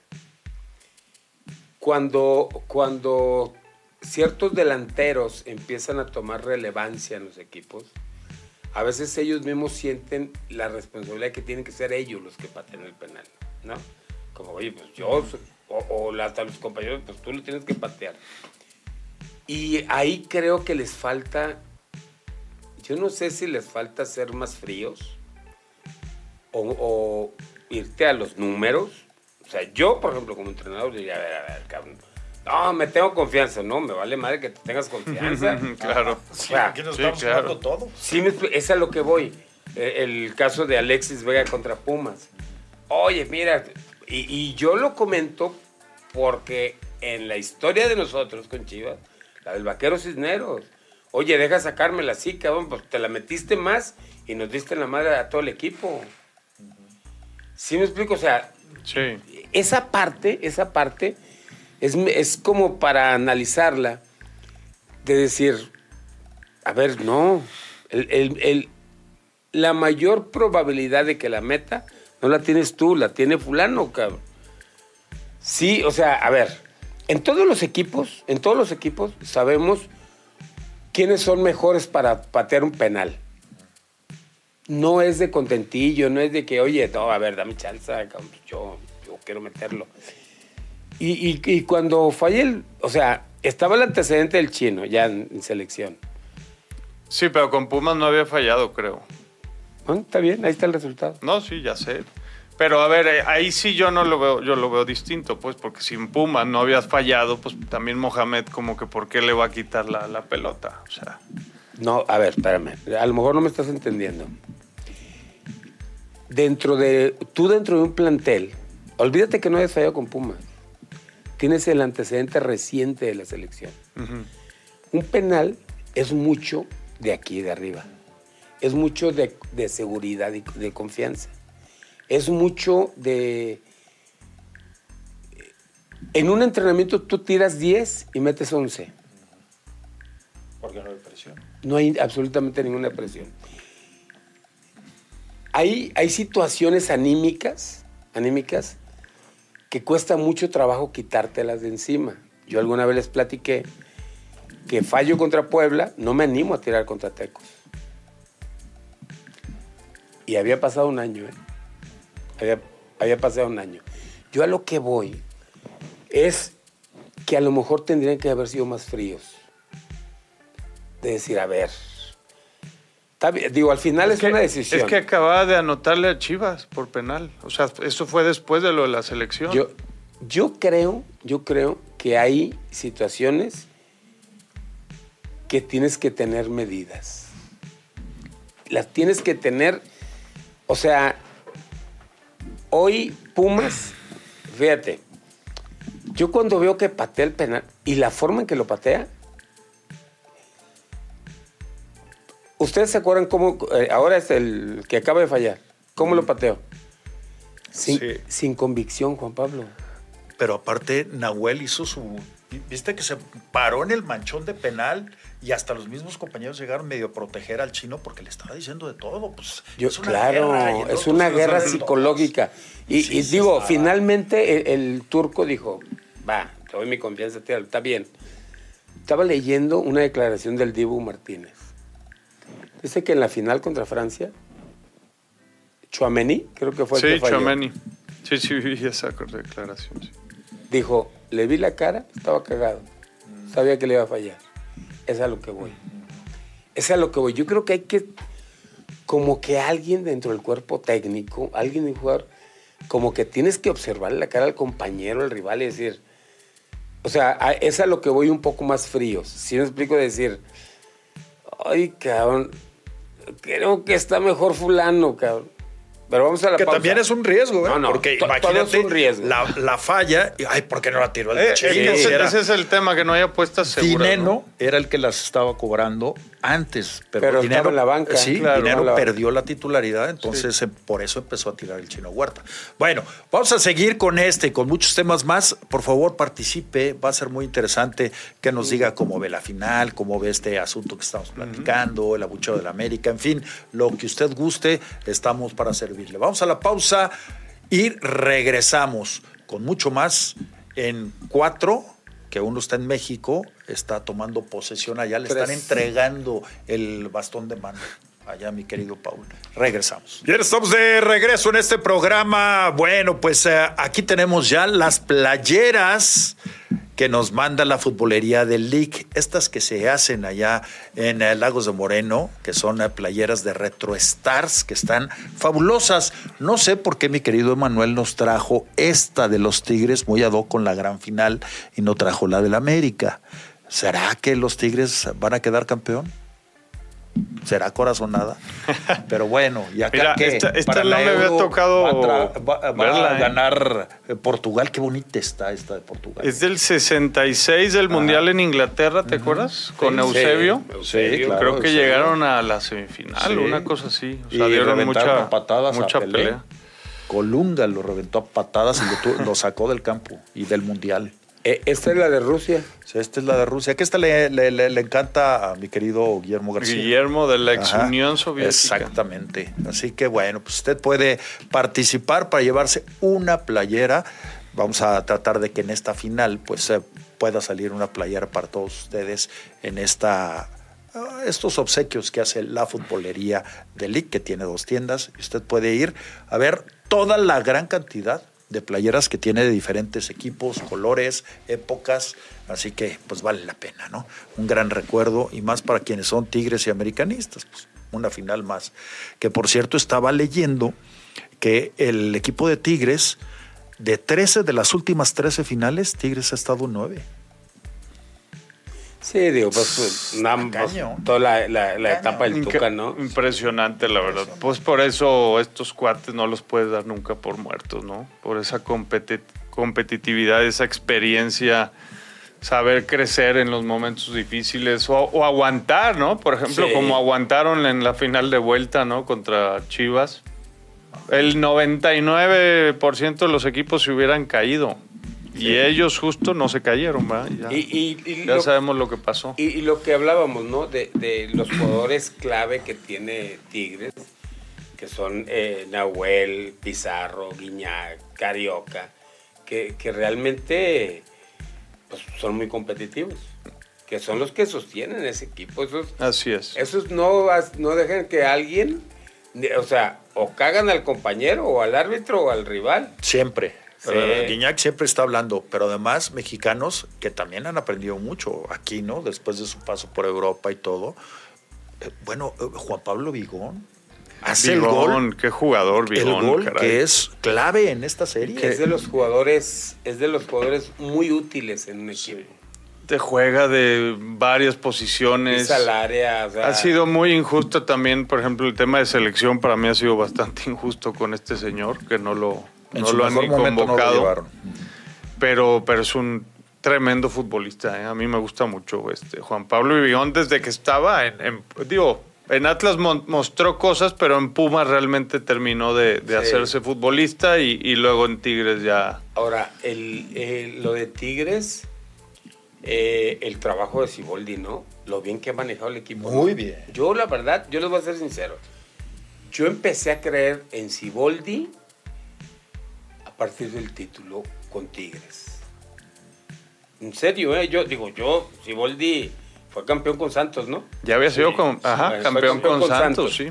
Cuando, cuando ciertos delanteros empiezan a tomar relevancia en los equipos, a veces ellos mismos sienten la responsabilidad que tienen que ser ellos los que pateen el penal, ¿no? Como, oye, pues yo, o, o hasta los compañeros, pues tú lo tienes que patear. Y ahí creo que les falta, yo no sé si les falta ser más fríos o, o irte a los números. O sea, yo, por ejemplo, como entrenador, diría, a ver, a ver, cabrón. No, me tengo confianza. No, me vale madre que te tengas confianza. [LAUGHS] claro. Sí, Ah, aquí nos sí, estamos claro. todo. Sí, es a lo que voy. Eh, El caso de Alexis Vega contra Pumas. Oye, mira, y, y yo lo comento porque en la historia de nosotros con Chivas, la del vaquero Cisneros, oye, deja sacármela así, cabrón, pues te la metiste más y nos diste en la madre a todo el equipo. ¿Sí me explico? O sea, Sí. esa parte, esa parte es, es como para analizarla, de decir, a ver, no, el- el- el- la mayor probabilidad de que la meta no la tienes tú, la tiene fulano, cabrón. Sí, o sea, a ver, en todos los equipos, en todos los equipos sabemos quiénes son mejores para patear un penal. No es de contentillo, no es de que, oye, no, a ver, dame chance, yo, yo quiero meterlo. Y, y- y cuando fallé el, o sea, estaba el antecedente del chino ya en, en selección. Sí, pero con Pumas no había fallado, creo. Bueno, está bien, ahí está el resultado. No, sí, ya sé. Pero a ver, eh, ahí sí yo no lo veo, yo lo veo distinto, pues, porque si en Pumas no habías fallado, pues también Mohamed como que por qué le va a quitar la, la pelota. O sea, No, a ver, espérame. A lo mejor no me estás entendiendo. Dentro de. Tú dentro de un plantel, olvídate que no hayas fallado con Pumas. Tienes el antecedente reciente de la selección. Un penal es mucho de aquí, de arriba. Es mucho de, de seguridad y de confianza. Es mucho de... En un entrenamiento tú tiras 10 y metes 11. Porque no hay presión. No hay absolutamente ninguna presión. Hay, situaciones anímicas, anímicas que cuesta mucho trabajo quitártelas de encima. Yo alguna vez les platiqué que fallo contra Puebla, no me animo a tirar contra Tecos. Y había pasado un año, ¿eh? Había, había pasado un año. Yo a lo que voy es que a lo mejor tendrían que haber sido más fríos de decir, a ver. Digo, al final es, que, una decisión. es que acababa de anotarle a Chivas por penal. O sea, eso fue después de lo de la selección. yo, yo creo, yo creo que hay situaciones que tienes que tener medidas. Las tienes que tener, o sea, hoy Pumas, fíjate, yo cuando veo que patea el penal y la forma en que lo patea, ¿Ustedes se acuerdan cómo, eh, ahora es el que acaba de fallar, cómo lo pateó? Sin, Sí. sin convicción, Juan Pablo. Pero aparte, Nahuel hizo su. Viste que se paró en el manchón de penal y hasta los mismos compañeros llegaron medio a proteger al chino porque le estaba diciendo de todo. Pues, Yo, es una claro, guerra es una guerra psicológica. Y, Sí, y sí, digo, está. finalmente el, el turco dijo, va, te doy mi confianza, tía, está bien. Estaba leyendo una declaración del Dibu Martínez. Dice que en la final contra Francia, Chouameni, creo que fue el Sí, que falló, Chomeni. Sí, sí, vi esa declaración. sí. dijo, le vi la cara, estaba cagado. Sabía que le iba a fallar. Es a lo que voy. Es a lo que voy. Yo creo que hay que, como que alguien dentro del cuerpo técnico, alguien de jugador, como que tienes que observarle la cara al compañero, al rival y decir, o sea, a- es a lo que voy un poco más fríos. Si me explico decir, ay, cabrón, creo que está mejor fulano, cabrón. Pero vamos a la Que pausa. también es un riesgo, ¿eh? No, no, porque imagínate es un riesgo. La, la falla, y, ay, ¿por qué no la tiró el Eh, ese, Era- ese es el tema, que no hay apuestas seguras. Dineno ¿no? era el que las estaba cobrando antes, pero, Pero Dinero, estaba en la banca. Sí, Claro, Dinero la- perdió la titularidad, entonces por eso empezó a tirar el chino Huerta. Bueno, vamos a seguir con este y con muchos temas más. Por favor, participe, va a ser muy interesante que nos diga cómo ve la final, cómo ve este asunto que estamos platicando, el abucheo de la América, en fin, lo que usted guste, estamos para servirle. Vamos a la pausa y regresamos con mucho más en cuatro que uno está en México, está tomando posesión allá, le están entregando el bastón de mando. Allá, mi querido Paul. Regresamos. Bien, estamos de regreso en este programa. Bueno, pues eh, aquí tenemos ya las playeras que nos manda la futbolería del League. Estas que se hacen allá en eh, Lagos de Moreno, que son eh, playeras de Retro Stars, que están fabulosas. No sé por qué mi querido Emanuel nos trajo esta de los Tigres, muy ad con la gran final, y no trajo la del América. ¿Será que los Tigres van a quedar campeón? Será corazonada. [LAUGHS] Pero bueno, y acá Mira, que esta- esta para la me había tocado va a, tra- va- va verla, a ¿eh? ganar eh, Portugal. Qué bonita está esta de Portugal. Es del 66 del Mundial en Inglaterra, ¿te acuerdas? Con Sí, Eusebio. Eusebio, claro. Creo que Eusebio. llegaron a la semifinal, Sí. una cosa así. O Y sea, dieron reventaron mucha, patadas mucha pelea. Colunga lo reventó a patadas y lo, lo sacó del campo y del mundial. Eh, esta es la de Rusia. Sea, esta es la de Rusia. Que esta le, le- le- le encanta a mi querido Guillermo García. Guillermo de la ex Ajá, Unión Soviética. Exactamente. Así que bueno, pues usted puede participar para llevarse una playera. Vamos a tratar de que en esta final pues eh, pueda salir una playera para todos ustedes en esta ah, estos obsequios que hace la futbolería de League, que tiene dos tiendas, y usted puede ir a ver toda la gran cantidad de playeras que tiene de diferentes equipos, colores, épocas, así que pues vale la pena, ¿no? Un gran recuerdo y más para quienes son tigres y americanistas, pues una final más. Que por cierto estaba leyendo que el equipo de Tigres, de 13 de las últimas 13 finales, Tigres ha estado en 9. Sí, digo, pues, pues, nada, pues, toda la, la- la Cañón. etapa del Inca- Tuca, ¿no? Impresionante, la verdad. Pues por eso estos cuates no los puedes dar nunca por muertos, ¿no? Por esa competi- competitividad, esa experiencia, saber crecer en los momentos difíciles o, o aguantar, ¿no? Por ejemplo, Sí. como aguantaron en la final de vuelta, ¿no? Contra Chivas. El 99% de los equipos se hubieran caído. Y ellos justo no se cayeron, ¿verdad? Ya, Y, y- y ya lo, sabemos lo que pasó. y- y lo que hablábamos, ¿no? De, de los jugadores clave que tiene Tigres, que son eh, Nahuel, Pizarro, Guiñac, Carioca, que, que realmente pues, son muy competitivos, que son los que sostienen ese equipo. Esos, Así es. esos no, no dejan que alguien, o sea, o cagan al compañero o al árbitro o al rival. Siempre. Sí. Guiñac siempre está hablando, pero además mexicanos que también han aprendido mucho aquí, ¿no? Después de su paso por Europa y todo. Eh, bueno, eh, Juan Pablo Vigón hace el Vigón, gol, qué jugador el Vigón, gol caray. que es clave en esta serie. Que es de los jugadores, es de los jugadores muy útiles en un equipo. Te juega de varias posiciones. Pisa al área, o sea, Ha sido muy injusto también, por ejemplo, el tema de selección para mí ha sido bastante [LAUGHS] injusto con este señor, que no lo, en no su lo han mejor ni momento no lo convocado. llevaron. pero, pero es un tremendo futbolista. ¿eh? A mí me gusta mucho este Juan Pablo Vigón desde que estaba en, en- digo, En Atlas mostró cosas, pero en Pumas realmente terminó de, de Sí. hacerse futbolista y, y luego en Tigres ya. Ahora, el, el- lo de Tigres, eh, el trabajo de Siboldi, ¿no? Lo bien que ha manejado el equipo. Muy ¿no? bien. Yo, la verdad, yo les voy a ser sincero. Yo empecé a creer en Siboldi partir del título con Tigres. En serio, ¿eh? Yo digo, yo, Siboldi fue campeón con Santos, ¿no? Ya había sido Sí, con, sí, ajá, fue campeón, con, Santos, sí.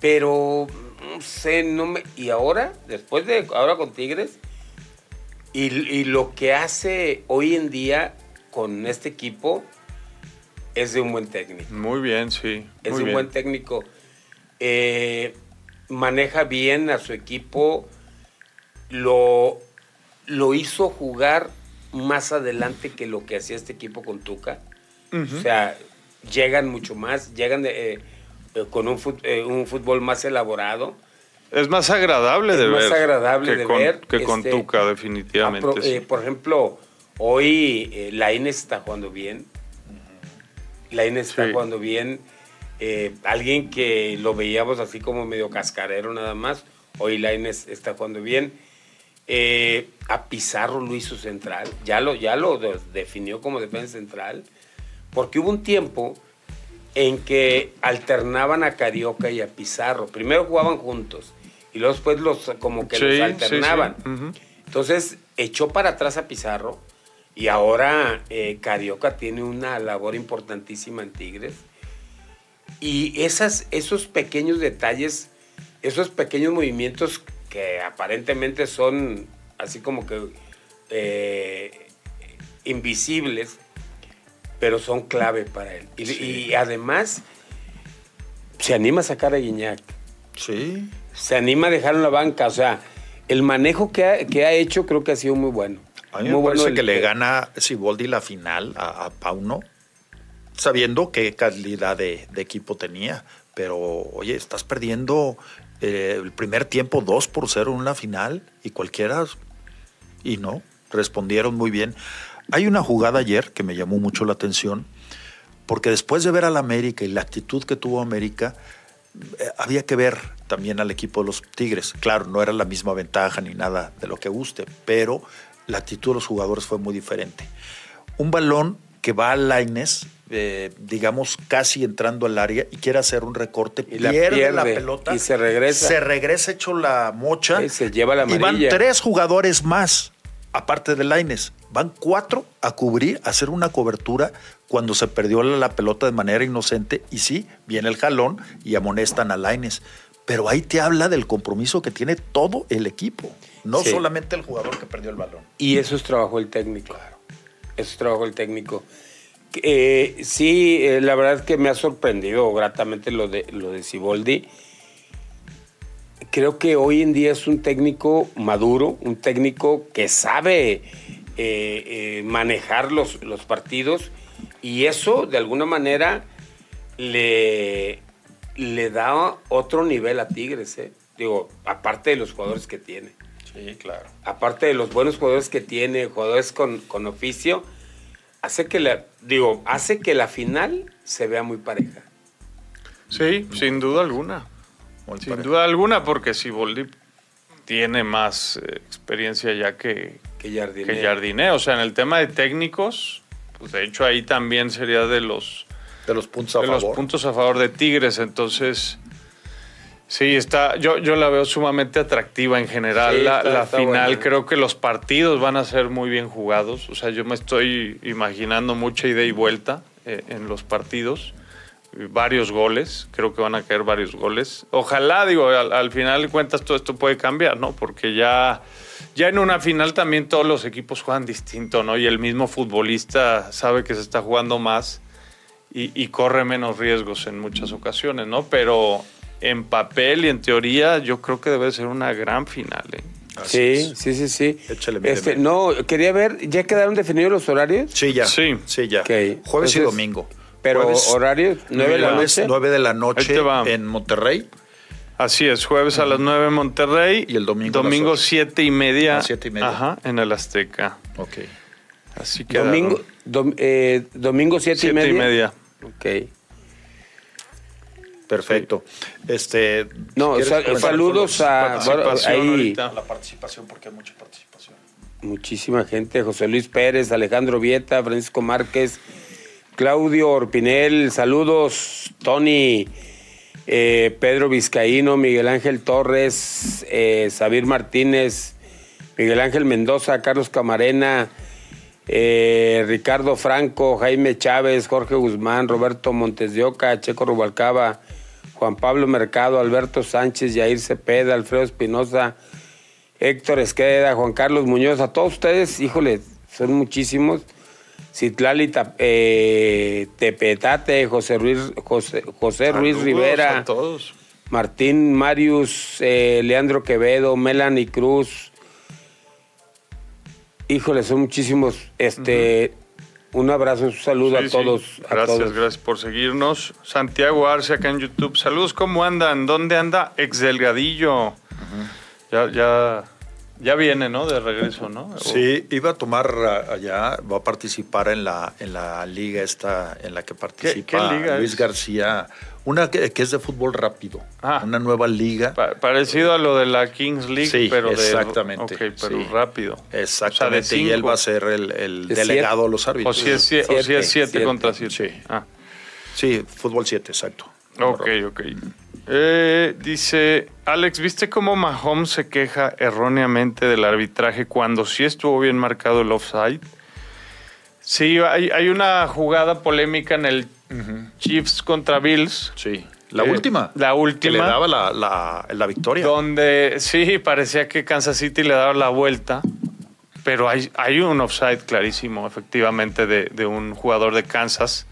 Pero, no sé, no me... Y ahora, después de... Ahora con Tigres, y, y lo que hace hoy en día con este equipo es de un buen técnico. Muy bien, sí. Es muy un bien. buen técnico. Eh, maneja bien a su equipo. Lo, lo hizo jugar más adelante que lo que hacía este equipo con Tuca. O sea, llegan mucho más, llegan de, eh, eh, con un, fut- eh, un fútbol más elaborado. Es más agradable Es de más ver. agradable que de con, ver, Que con este, Tuca, definitivamente. Sí. eh, por ejemplo, hoy la Inés está jugando bien. La Inés está Sí. jugando bien. Alguien que lo veíamos así como medio cascarero nada más. Hoy la Inés está jugando bien. Eh, a Pizarro lo hizo central. Ya lo, ya lo de- definió como defensa central. Porque hubo un tiempo en que alternaban a Carioca y a Pizarro. Primero jugaban juntos y luego después los como que Sí, los sí, sí. alternaban. Entonces echó para atrás a Pizarro y ahora eh, Carioca tiene una labor importantísima en Tigres. Y esas, esos pequeños detalles, esos pequeños movimientos que aparentemente son así como que eh, invisibles, pero son clave para él. Y, y además se anima a sacar a Guiñac Sí. se anima a dejarlo en la banca. O sea, el manejo que ha, que ha hecho creo que ha sido muy bueno. A mí me muy bueno parece el- que le gana Siboldi la final a, a Pauno, sabiendo qué calidad de, de equipo tenía. Pero, oye, estás perdiendo eh, el primer tiempo 2 por 0 en la final y cualquiera. Y no, respondieron muy bien. Hay una jugada ayer que me llamó mucho la atención, porque después de ver al América y la actitud que tuvo América, eh, había que ver también al equipo de los Tigres. Claro, no era la misma ventaja ni nada de lo que guste, pero la actitud de los jugadores fue muy diferente. Un balón que va a Laines, eh, digamos, casi entrando al área y quiere hacer un recorte, Y la pierde, la pelota y se regresa. Se regresa hecho la mocha. Sí, se lleva la Y van amarilla. tres jugadores más, aparte de Laines. Van cuatro a cubrir, a hacer una cobertura cuando se perdió la, la pelota de manera inocente. Y sí, viene el jalón y amonestan a Laines. Pero ahí te habla del compromiso que tiene todo el equipo. No Sí. solamente el jugador que perdió el balón. Y eso es trabajo del técnico. Eso es trabajo del técnico. Eh, sí, eh, la verdad es que me ha sorprendido gratamente lo de, lo de Siboldi. Creo que hoy en día es un técnico maduro, un técnico que sabe eh, manejar los, los partidos y eso de alguna manera le, le da otro nivel a Tigres. Digo, aparte de los jugadores que tiene Sí, claro. aparte de los buenos jugadores que tiene, jugadores con, con oficio, hace que la, digo, hace que la final se vea muy pareja. Sí, sin duda alguna. Muy Sin duda alguna, porque Siboldi tiene más eh, experiencia ya que, Que Jardiné. que Jardiné. O sea, en el tema de técnicos, pues de hecho ahí también sería de los, De los puntos a de los favor. puntos a favor de Tigres. Entonces, sí, está, yo, yo la veo sumamente atractiva en general. Sí, la está- la está final, buena. creo que los partidos van a ser muy bien jugados. O sea, yo me estoy imaginando mucha ida y vuelta eh, en los partidos. Varios goles, creo que van a caer varios goles. Ojalá, digo, al, al final de cuentas todo esto puede cambiar, ¿no? Porque ya, ya en una final también todos los equipos juegan distinto, ¿no? Y el mismo futbolista sabe que se está jugando más y, y corre menos riesgos en muchas ocasiones, ¿no? Pero en papel y en teoría yo creo que debe ser una gran final, ¿eh? Sí, sí, sí, sí. Échale, mi Este, no, quería ver, ¿ya quedaron definidos los horarios? Sí, ya. Sí. Sí, ya. Jueves y domingo. Pero Jueves- horarios, 9 de la noche. 9 de la noche en Monterrey. Así es, jueves a las 9 en Monterrey. Y el domingo a las Domingo ocho. 7 y media. A las siete y media. Ajá, en el Azteca. Ok. Así que. Domingo, dom- eh, domingo 7 y 7 media. y media. Ok. Perfecto. Este, No, ¿quieres sal- comentar saludos a- participación ahí- ahorita. la participación porque hay mucha participación. Muchísima gente, José Luis Pérez, Alejandro Vieta, Francisco Márquez, Claudio Orpinel, saludos, Tony, eh, Pedro Vizcaíno, Miguel Ángel Torres, eh, Sabir Martínez, Miguel Ángel Mendoza, Carlos Camarena, eh, Ricardo Franco, Jaime Chávez, Jorge Guzmán, Roberto Montes de Oca, Checo Rubalcaba, Juan Pablo Mercado, Alberto Sánchez, Yair Cepeda, Alfredo Espinosa, Héctor Esqueda, Juan Carlos Muñoz, a todos ustedes, híjole, son muchísimos. Citlali eh, Tepetate, José Ruiz, José, José Ruiz Rivera, a todos. Martín Marius, eh, Leandro Quevedo, Melanie Cruz. Híjole, son muchísimos. Este, un abrazo, un saludo Sí, a sí. todos. a Gracias, todos. gracias por seguirnos. Santiago Arce acá en YouTube. Saludos, ¿cómo andan? ¿Dónde anda Ex Delgadillo? Ya, ya, ya viene, ¿no? De regreso, ¿no? Sí, iba a tomar a- allá, va a participar en la, en la liga esta en la que participa qué liga Luis es? García, una que, que es de fútbol rápido, Ah. una nueva liga. Pa- parecido a lo de la Kings League, Sí, pero de. exactamente, Ok, pero sí. rápido. Exactamente, O sea, de y él va a ser el, el De delegado de los O árbitros. si es 7 o si es siete Siete, contra 7. Sí. Ah. Sí, fútbol 7, exacto. Ok, ok. Eh, dice, Alex, ¿viste cómo Mahomes se queja erróneamente del arbitraje cuando sí estuvo bien marcado el offside? Sí, hay, hay una jugada polémica en el Chiefs contra Bills. Sí, la Eh, última. la última. Que le daba la, la, la victoria. Donde sí, parecía que Kansas City le daba la vuelta, pero hay, hay un offside clarísimo, efectivamente, de, de un jugador de Kansas.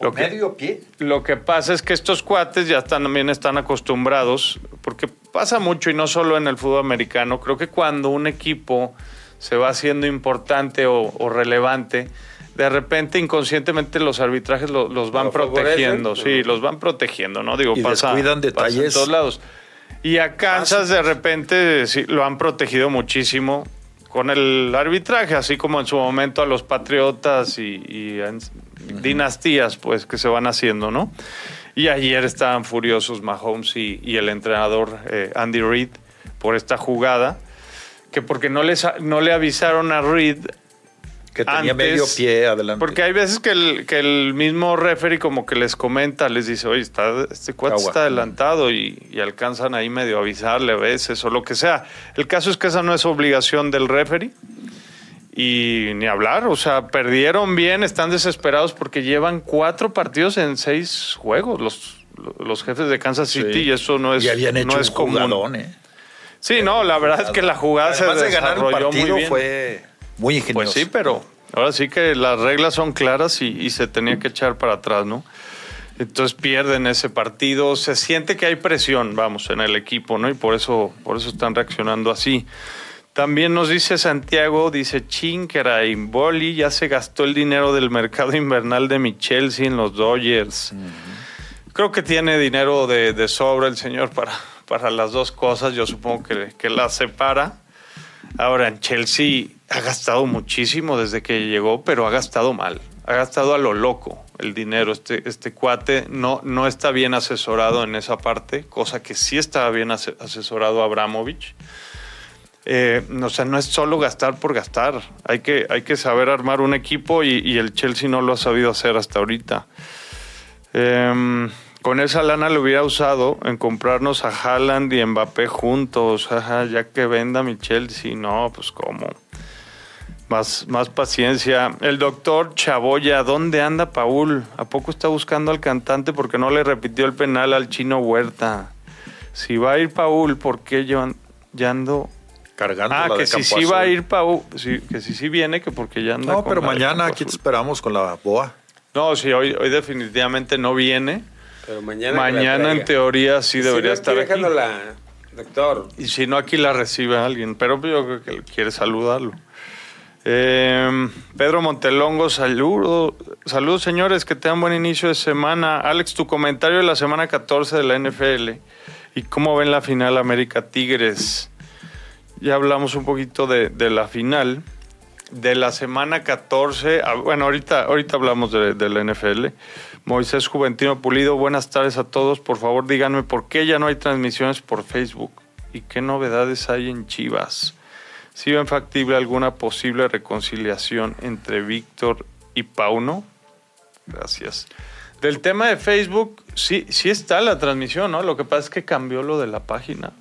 Lo que, medio pie. lo que pasa es que estos cuates ya están, también están acostumbrados, porque pasa mucho y no solo en el fútbol americano. Creo que cuando un equipo se va haciendo importante o, o relevante, de repente inconscientemente los arbitrajes lo- los van ¿Lo favorecen? protegiendo. Sí, los van protegiendo, ¿no? Digo, Y pasa, descuidan pasa en detalles todos lados. Y a Kansas de repente sí, lo han protegido muchísimo con el arbitraje, así como en su momento a los Patriotas y, y en dinastías pues que se van haciendo, ¿no? Y ayer estaban furiosos Mahomes y, y el entrenador eh, Andy Reid por esta jugada, que porque no, les, no le avisaron a Reid Que tenía antes, medio pie adelante. Porque hay veces que el, que el mismo referee como que les comenta, les dice, oye, está, este cuate Agua. está adelantado y, y alcanzan ahí medio a avisarle a veces o lo que sea. El caso es que esa no es obligación del referee y ni hablar, o sea, perdieron bien, están desesperados porque llevan cuatro partidos en seis juegos los, los jefes de Kansas City Sí. y eso no es, y habían hecho no es común. jugadón, ¿eh? Sí, no, la verdad es que la jugada se Además de ganar el desarrolló muy partido bien. fue muy ingenioso. Pues sí, pero ahora sí que las reglas son claras y, y se tenía que echar para atrás, ¿no? Entonces pierden ese partido, se siente que hay presión, vamos, en el equipo, ¿no? Y por eso, por eso están reaccionando así. También nos dice Santiago, dice Chinkera y Boli ya se gastó el dinero del mercado invernal de mi Chelsea en los Dodgers. Creo que tiene dinero de, de sobra el señor para, para las dos cosas. Yo supongo que, que las separa. Ahora, en Chelsea ha gastado muchísimo desde que llegó, pero ha gastado mal. Ha gastado a lo loco el dinero. Este, este cuate no, no está bien asesorado en esa parte, cosa que sí estaba bien ase- asesorado Abramovich. Eh, o sea, no es solo gastar por gastar. Hay que, hay que saber armar un equipo y, y el Chelsea no lo ha sabido hacer hasta ahorita. Em, con esa lana lo hubiera usado en comprarnos a Haaland y Mbappé juntos, ajá, ya que venda mi Chelsea. No, pues cómo. Más, más paciencia. El doctor Chaboya, ¿dónde anda Paul? ¿A poco está buscando al cantante porque no le repitió el penal al chino Huerta? Si va a ir Paul, ¿por qué yo ya ando? Cargando Ah, la que de si sí va a ir Paul, sí, que si sí viene, que porque ya anda. No, con pero la mañana aquí te esperamos con la boa. No, sí, hoy, hoy definitivamente no viene. Pero mañana. la Mañana en teoría sí Si debería no, estar aquí. dejándola, doctor. Y si no, aquí la recibe alguien. Pero yo creo que quiere saludarlo. Eh, Pedro Montelongo, saludos. Saludos, señores, que tengan buen inicio de semana. Alex, tu comentario de la semana 14 de la NFL. ¿Y cómo ven la final América Tigres? Ya hablamos un poquito de, la final. de la semana 14. ah, Bueno, ahorita, ahorita hablamos de la NFL. Moisés Juventino Pulido, buenas tardes a todos. Por favor, díganme por qué ya no hay transmisiones por Facebook y qué novedades hay en Chivas. Si ven factible alguna posible reconciliación entre Víctor y Pauno. Gracias. Del tema de Facebook, sí, sí está la transmisión, ¿no? Lo que pasa es que cambió lo de la página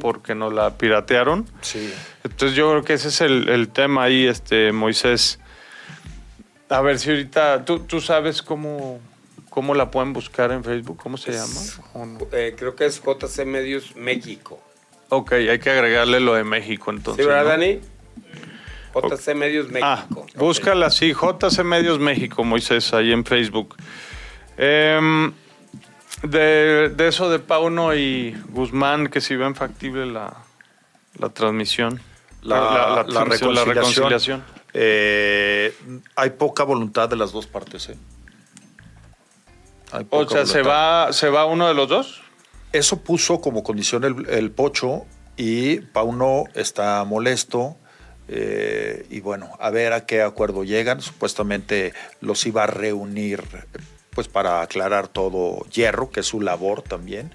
porque nos la piratearon. Sí. Entonces yo creo que ese es el, el tema ahí, este, Moisés. A ver si ahorita, ¿tú, tú sabes cómo, cómo la pueden buscar en Facebook? ¿Cómo se llama? Eh, creo que es JC Medios México. Ok, hay que agregarle lo de México entonces. ¿Sí, verdad, ¿no? Dani? JC Medios Ah, México. búscala así, JC Medios México, Moisés, ahí en Facebook. Em, de, de eso de Pauno y Guzmán, que si ven factible la, la transmisión. La, la transmisión, la reconciliación. reconciliación. eh, hay poca voluntad de las dos partes. ¿eh? Hay O poca sea, ¿se va, ¿se va uno de los dos? Eso puso como condición el, el Pocho y Pauno está molesto. eh, y bueno, a ver a qué acuerdo llegan. Supuestamente los iba a reunir pues para aclarar todo Hierro, que es su labor también.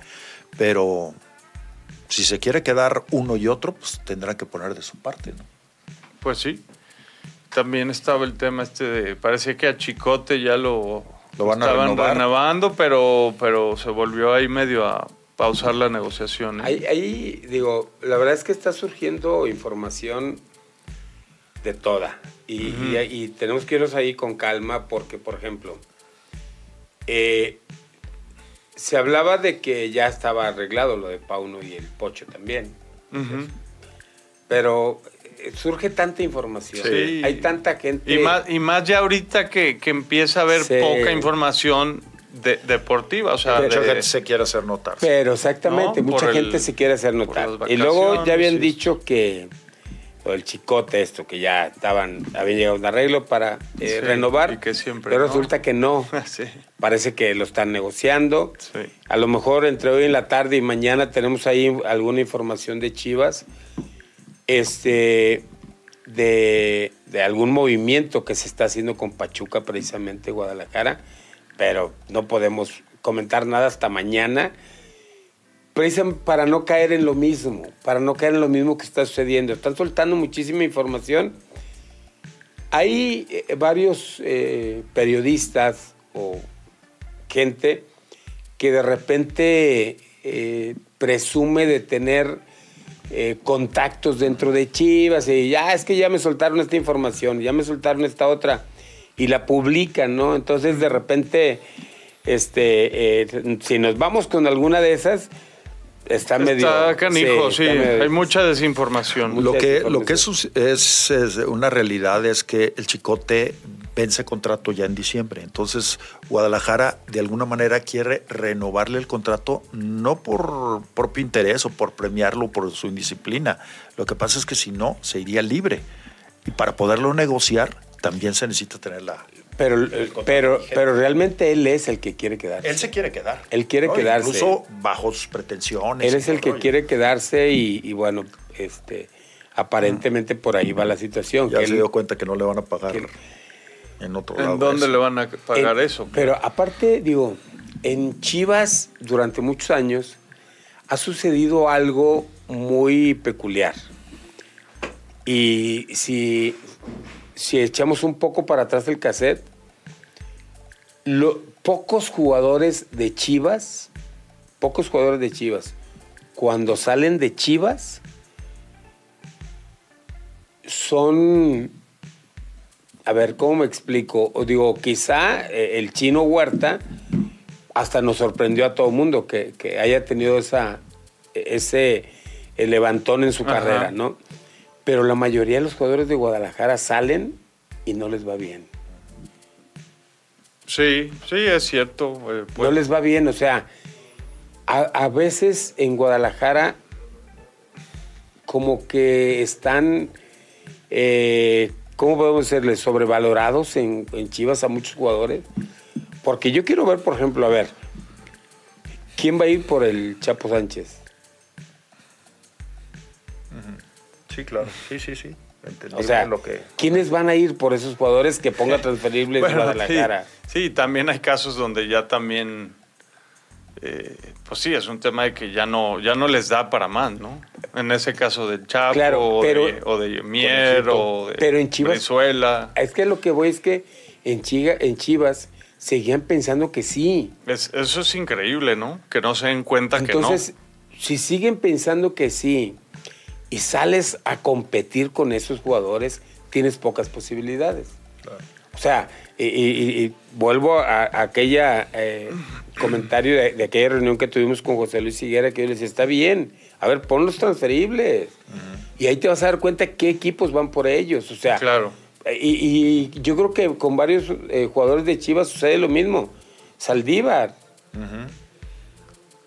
Pero si se quiere quedar uno y otro, pues tendrá que poner de su parte. ¿no? Pues sí. También estaba el tema este de. Parecía que a Chicote ya lo, Lo van a estaban renovar. renovando, pero, pero se volvió ahí medio a pausar la negociación. ¿eh? Ahí, ahí, digo, la verdad es que está surgiendo información de toda. Y, y- y tenemos que irnos ahí con calma porque, por ejemplo, eh, se hablaba de que ya estaba arreglado lo de Pauno y el Pocho también. Pero eh, surge tanta información. Sí. Hay tanta gente. Y más, y más ya ahorita que, que empieza a haber Sí. poca información de- deportiva. O sea, de- gente se quiere hacer notar. Pero exactamente, No, mucha por el- gente se quiere hacer notar. Y luego ya habían dicho que del chicote, esto, que ya estaban, habían llegado a un arreglo para eh, Sí, renovar. y que siempre pero no. resulta que no. [LAUGHS] sí, Parece que lo están negociando. sí. A lo mejor entre hoy en la tarde y mañana tenemos ahí alguna información de Chivas. Este. De, de algún movimiento que se está haciendo con Pachuca, precisamente Guadalajara, pero no podemos comentar nada hasta mañana, precisamente para no caer en lo mismo, para no caer en lo mismo que está sucediendo. Están soltando muchísima información. Hay eh, varios eh, periodistas o gente que de repente eh, presume de tener eh, contactos dentro de Chivas y ya es que ya me soltaron esta información, ya me soltaron esta otra y la publican, ¿no? Entonces de repente, este, eh, si nos vamos con alguna de esas, está, medio... Está canijo, sí. está medio- Hay mucha desinformación. Lo que, lo que desinformación. es, es, es una realidad es que el Chicote vence contrato ya en diciembre. Entonces, Guadalajara de alguna manera quiere renovarle el contrato, no por propio interés o por premiarlo por su indisciplina. Lo que pasa es que si no, se iría libre. Y para poderlo negociar, también se necesita tener la. Pero, eh, pero, pero realmente él es el que quiere quedarse. Él se quiere quedar. Él quiere quedarse. Incluso bajo sus pretensiones. Él es el que rollo. quiere quedarse y, y bueno, este, aparentemente por ahí va la situación. Ya que se él- dio cuenta que no le van a pagar que- en otro lado. ¿En dónde eso. le van a pagar en- eso? Pero aparte, digo, en Chivas durante muchos años ha sucedido algo muy peculiar. Y si, si echamos un poco para atrás el cassette, lo- pocos jugadores de Chivas, pocos jugadores de Chivas, cuando salen de Chivas, son a ver, ¿cómo me explico? O digo, quizá eh, el chino Huerta hasta nos sorprendió a todo el mundo que, que haya tenido esa, ese levantón en su Ajá. carrera, ¿no? Pero la mayoría de los jugadores de Guadalajara salen y no les va bien. Sí, sí, es cierto. eh, pues, No les va bien, o sea, a, a veces en Guadalajara como que están, eh, ¿cómo podemos decirle? Sobrevalorados en, en Chivas a muchos jugadores. Porque yo quiero ver, por ejemplo, a ver, ¿quién va a ir por el Chapo Sánchez? Sí, claro. Sí, sí, sí. entendible O sea, lo que... ¿quiénes van a ir por esos jugadores que ponga [LAUGHS] transferibles Bueno, Guadalajara? Sí, sí, también hay casos donde ya también, eh, pues sí, es un tema de que ya no, ya no les da para más, ¿no? En ese caso del Chapo, Claro, o, de, o de Mier, o de Pero en Chivas- Venezuela. Es que lo que voy es que en, Chiga, en Chivas seguían pensando que sí. Es- eso es increíble, ¿no? Que no se den cuenta Entonces, si siguen pensando que sí y sales a competir con esos jugadores, tienes pocas posibilidades. O sea, y, y- y vuelvo a, a aquella eh, comentario de, de aquella reunión que tuvimos con José Luis Higuera, que yo le decía, está bien, a ver, pon los transferibles. Y ahí te vas a dar cuenta qué equipos van por ellos. O sea. Claro. y, y yo creo que con varios eh, jugadores de Chivas sucede lo mismo. Saldívar.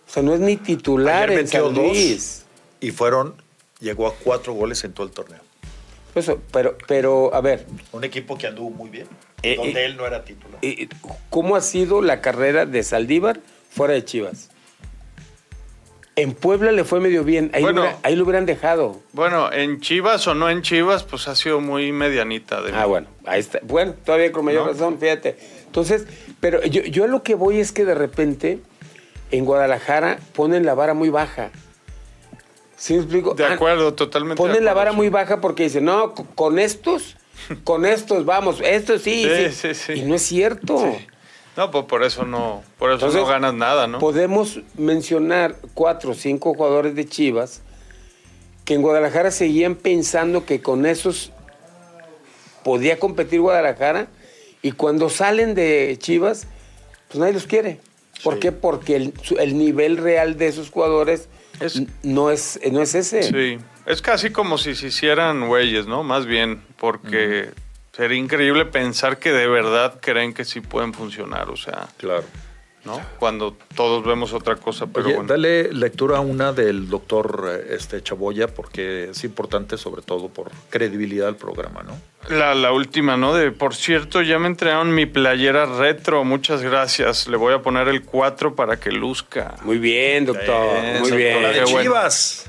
O sea, no es ni titular Ayer en San dos. Luis. Y fueron, llegó a cuatro goles en todo el torneo. Eso, pero, pero, a ver, Un equipo que anduvo muy bien, Eh, donde eh, él no era titular. eh, ¿cómo ha sido la carrera de Saldívar fuera de Chivas? En Puebla le fue medio bien. Ahí, Bueno. lo, hubiera- ahí lo hubieran dejado. Bueno, en Chivas o no en Chivas, pues ha sido muy medianita. De Ah, bueno, ahí está. Bueno, todavía con mayor ¿No? razón, fíjate. Entonces, pero yo, yo a lo que voy es que de repente en Guadalajara ponen la vara muy baja. ¿Sí me explico? De Ah, acuerdo, totalmente. Ponen la vara muy baja porque dicen, no, co- con estos, [LAUGHS] con estos vamos, estos sí, Sí, sí. sí, sí. Y no es cierto. Sí. No, pues por eso no, por eso Entonces, no ganas nada, ¿no? Podemos mencionar cuatro o cinco jugadores de Chivas que en Guadalajara seguían pensando que con esos podía competir Guadalajara y cuando salen de Chivas, pues nadie los quiere. ¿Por Sí. qué? Porque el nivel real de esos jugadores Es- no, es, no es ese. Sí, es casi como si se hicieran güeyes, ¿no? Más bien, porque sería increíble pensar que de verdad creen que sí pueden funcionar, o sea, Claro. ¿No? Cuando todos vemos otra cosa, pero Oye, bueno. dale lectura a una del doctor eh, este, Chaboya, porque es importante, sobre todo por credibilidad del programa, ¿no? La, la última, ¿no? De, por cierto, ya me entregaron mi playera retro, muchas gracias. Le voy a poner el 4 para que luzca. Muy bien, doctor. Muy bien. La de bueno. Chivas.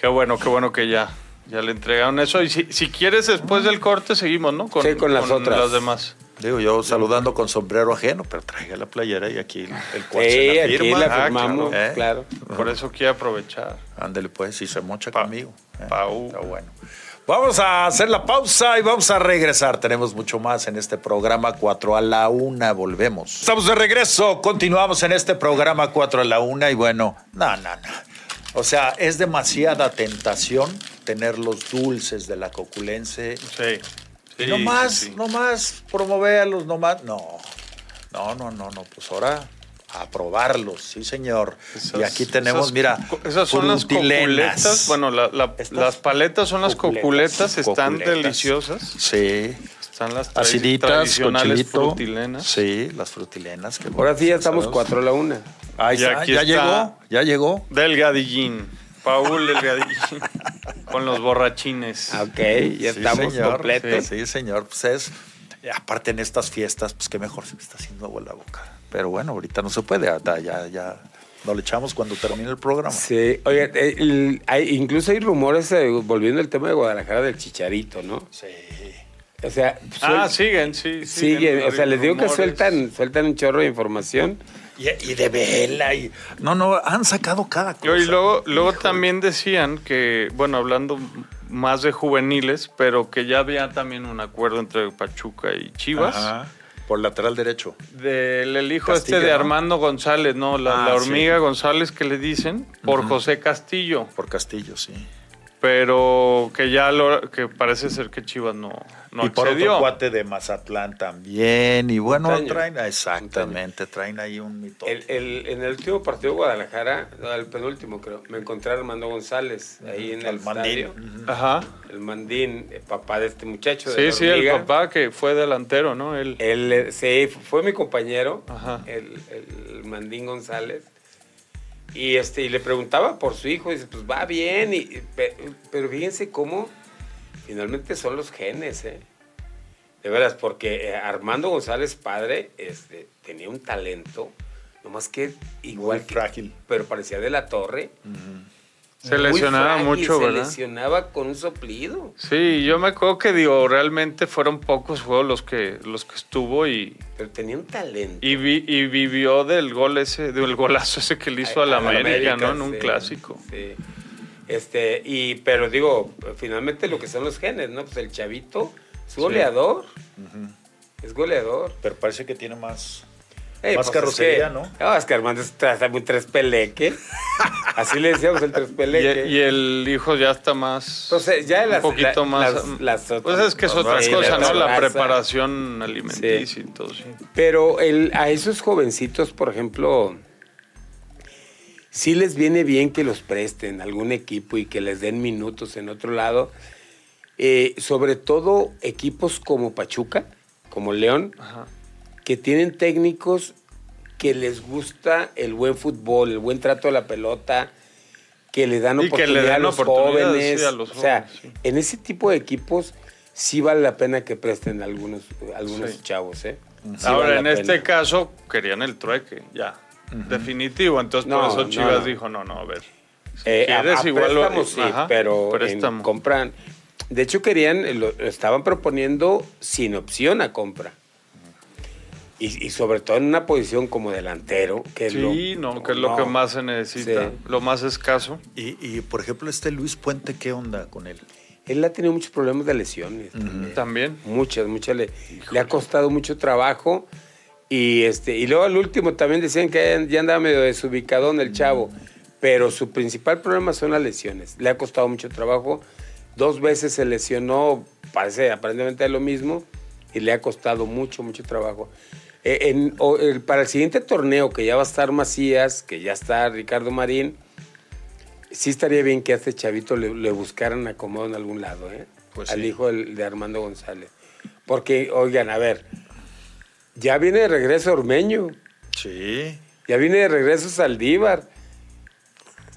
Qué bueno, qué bueno que ya, ya le entregaron eso. Y si, si quieres, después del corte seguimos, ¿no? Sí, con las otras. las demás. Digo yo saludando con sombrero ajeno, pero traiga la playera y aquí el, el cual Sí, se la aquí firma. la Ah, firmamos, claro. ¿Eh? claro. Por eso quiero aprovechar. Ándele pues, si se mocha Pa- conmigo. ¿eh? Pau. Está bueno. Vamos a hacer la pausa y vamos a regresar. Tenemos mucho más en este programa 4 a la 1. Volvemos. Estamos de regreso. Continuamos en este programa 4 a la 1 y bueno, no, no, no. O sea, es demasiada tentación tener los dulces de la coculense. Sí. Sí, no más, sí, no más promoverlos, no más. No, no, no, no, no. Pues ahora a probarlos, sí, señor. Esas- y aquí tenemos, esas mira, Esas son las coculetas. Bueno, la- la- Estas las paletas son las coculetas. coculetas, están Coculetas. deliciosas. Sí. Están las Aciditas, con tradicionales chilito. frutilenas. Sí, las frutilenas. qué Ahora sí ya estamos cuatro a la una. Ahí Y está, aquí ya está. llegó, ya llegó. Delgadillín. Paul Delgadillín. con los borrachines. Ok, ya Sí, estamos señor. completos. Sí, señor. Pues es, aparte en estas fiestas, pues qué mejor se me está haciendo agua en la boca. Pero bueno, ahorita no se puede, ya, ya, ya no le echamos cuando termine el programa. Sí, oye, eh, el- hay- incluso hay rumores, eh, volviendo al tema de Guadalajara, del chicharito, ¿no? Sí. O sea, Ah, siguen, sí. sigue, o sea, les digo que sueltan, sueltan un chorro de información. Y, y de vela. Y, no, no, han sacado cada cosa. Y luego, luego también decían que, bueno, hablando más de juveniles, pero que ya había también un acuerdo entre Pachuca y Chivas. Ajá, por lateral derecho. Del el hijo este de ¿no? Armando González, ¿no? La, Ah, la hormiga sí. González que le dicen, por. José Castillo. Por Castillo, sí. Pero que ya lo, que parece ser que Chivas no, no y por accedió. otro cuate de Mazatlán también. Y bueno, Montaño. traen, exactamente, traen ahí un mito. El- el- en el último partido de Guadalajara, el penúltimo creo, me encontré a Armando González ahí en el, El mandín. Ajá. El mandín, el papá de este muchacho. de Sí, la sí, el papá que fue delantero, ¿no? Él. Él, eh, sí, fue mi compañero, Ajá. el, el Mandín González. Y, este, y le preguntaba por su hijo, y dice, pues va bien, y, y pe- pero fíjense cómo finalmente son los genes, ¿eh? De veras, porque eh, Armando González, padre, este, tenía un talento, nomás que igual Muy que- frágil. pero parecía de la torre. Se muy lesionaba frágil, mucho, se ¿verdad? lesionaba con un soplido. Sí, yo me acuerdo que digo, realmente fueron pocos juegos los que, los que estuvo y, Pero tenía un talento. y, vi- y vivió del gol ese, del golazo ese que le hizo a la América, ¿no? En un sí, clásico. sí. Este, y, pero digo, finalmente lo que son los genes, ¿no? Pues el chavito es goleador. Es goleador. Pero parece que tiene más. Ey, Más pues, es carrocería, que- ¿no? No, es que Armando está muy tres peleque. [LAUGHS] Así le decíamos el tres Y, peleque. y el hijo ya está más. Entonces, ya las, un poquito la- más. las- las otras- pues es que es otra Sí, cosa, ¿no? La preparación alimenticia y todo, sí. Pero el, a esos jovencitos, por ejemplo, sí les viene bien que los presten a algún equipo y que les den minutos en otro lado. Eh, sobre todo equipos como Pachuca, como León, Ajá. Que tienen técnicos que les gusta el buen fútbol, el buen trato a la pelota, que le dan Y que le oportunidad a los jóvenes. sí, a los o sea, sí. en ese tipo de equipos sí vale la pena que presten algunos, algunos Sí. chavos, ¿eh? Sí Ahora, vale en este pena. caso, querían el trueque, ya. Definitivo. Entonces, No, por eso Chivas no. dijo: no, no, a ver. Si Eh, a- quieres, a igual lo- préstamo sí, Ajá, pero compran. De hecho, querían, lo, lo estaban proponiendo sin opción a compra. Y, y sobre todo en una posición como delantero, que es Sí, lo, no, que es lo no. que más se necesita, Sí. lo más escaso. Y, y, por ejemplo, este Luis Puente, ¿qué onda con él? Él ha tenido muchos problemas de lesiones. también. También. Muchas, muchas. Le, le ha costado mucho trabajo. Y, este, y luego al último también decían que ya andaba medio desubicado en el chavo. Pero su principal problema son las lesiones. Le ha costado mucho trabajo. Dos veces se lesionó, parece aparentemente lo mismo. Y le ha costado mucho, mucho trabajo. Eh, en- o- el- para el siguiente torneo, que ya va a estar Macías, que ya está Ricardo Marín, sí estaría bien que a este chavito le, le buscaran acomodo en algún lado, ¿eh? Pues Al sí. hijo de Armando González. Porque, oigan, a ver, ya viene de regreso Ormeño, Sí. ya viene de regreso Saldívar.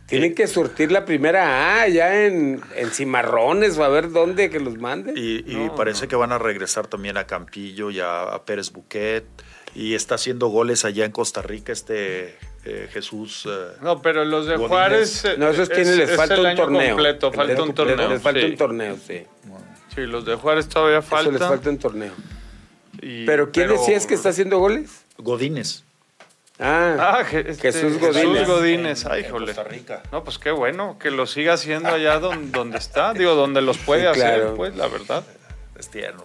Tienen que surtir la primera A ya en, en Cimarrones o a ver dónde que los manden. Y, y No, parece no. que van a regresar también a Campillo y a, a Pérez Buquet. Y está haciendo goles allá en Costa Rica este eh, Jesús. eh, No, pero los de Godínez. Juárez. eh, No, esos es- tienen, les es falta el un año torneo. Completo, Les- falta un torneo. Les falta sí. un torneo, sí. Sí, los de Juárez todavía falta. Eso les falta un torneo. y- Pero ¿quién pero- decías que está haciendo goles? Godínez. Ah, Ah, este, Jesús Godínez. Jesús Godínez. Ay, en jole. Costa Rica. No, pues qué bueno, que lo siga haciendo allá donde, donde está, digo, donde los puede Sí, hacer, claro. pues, la verdad. Es tierno.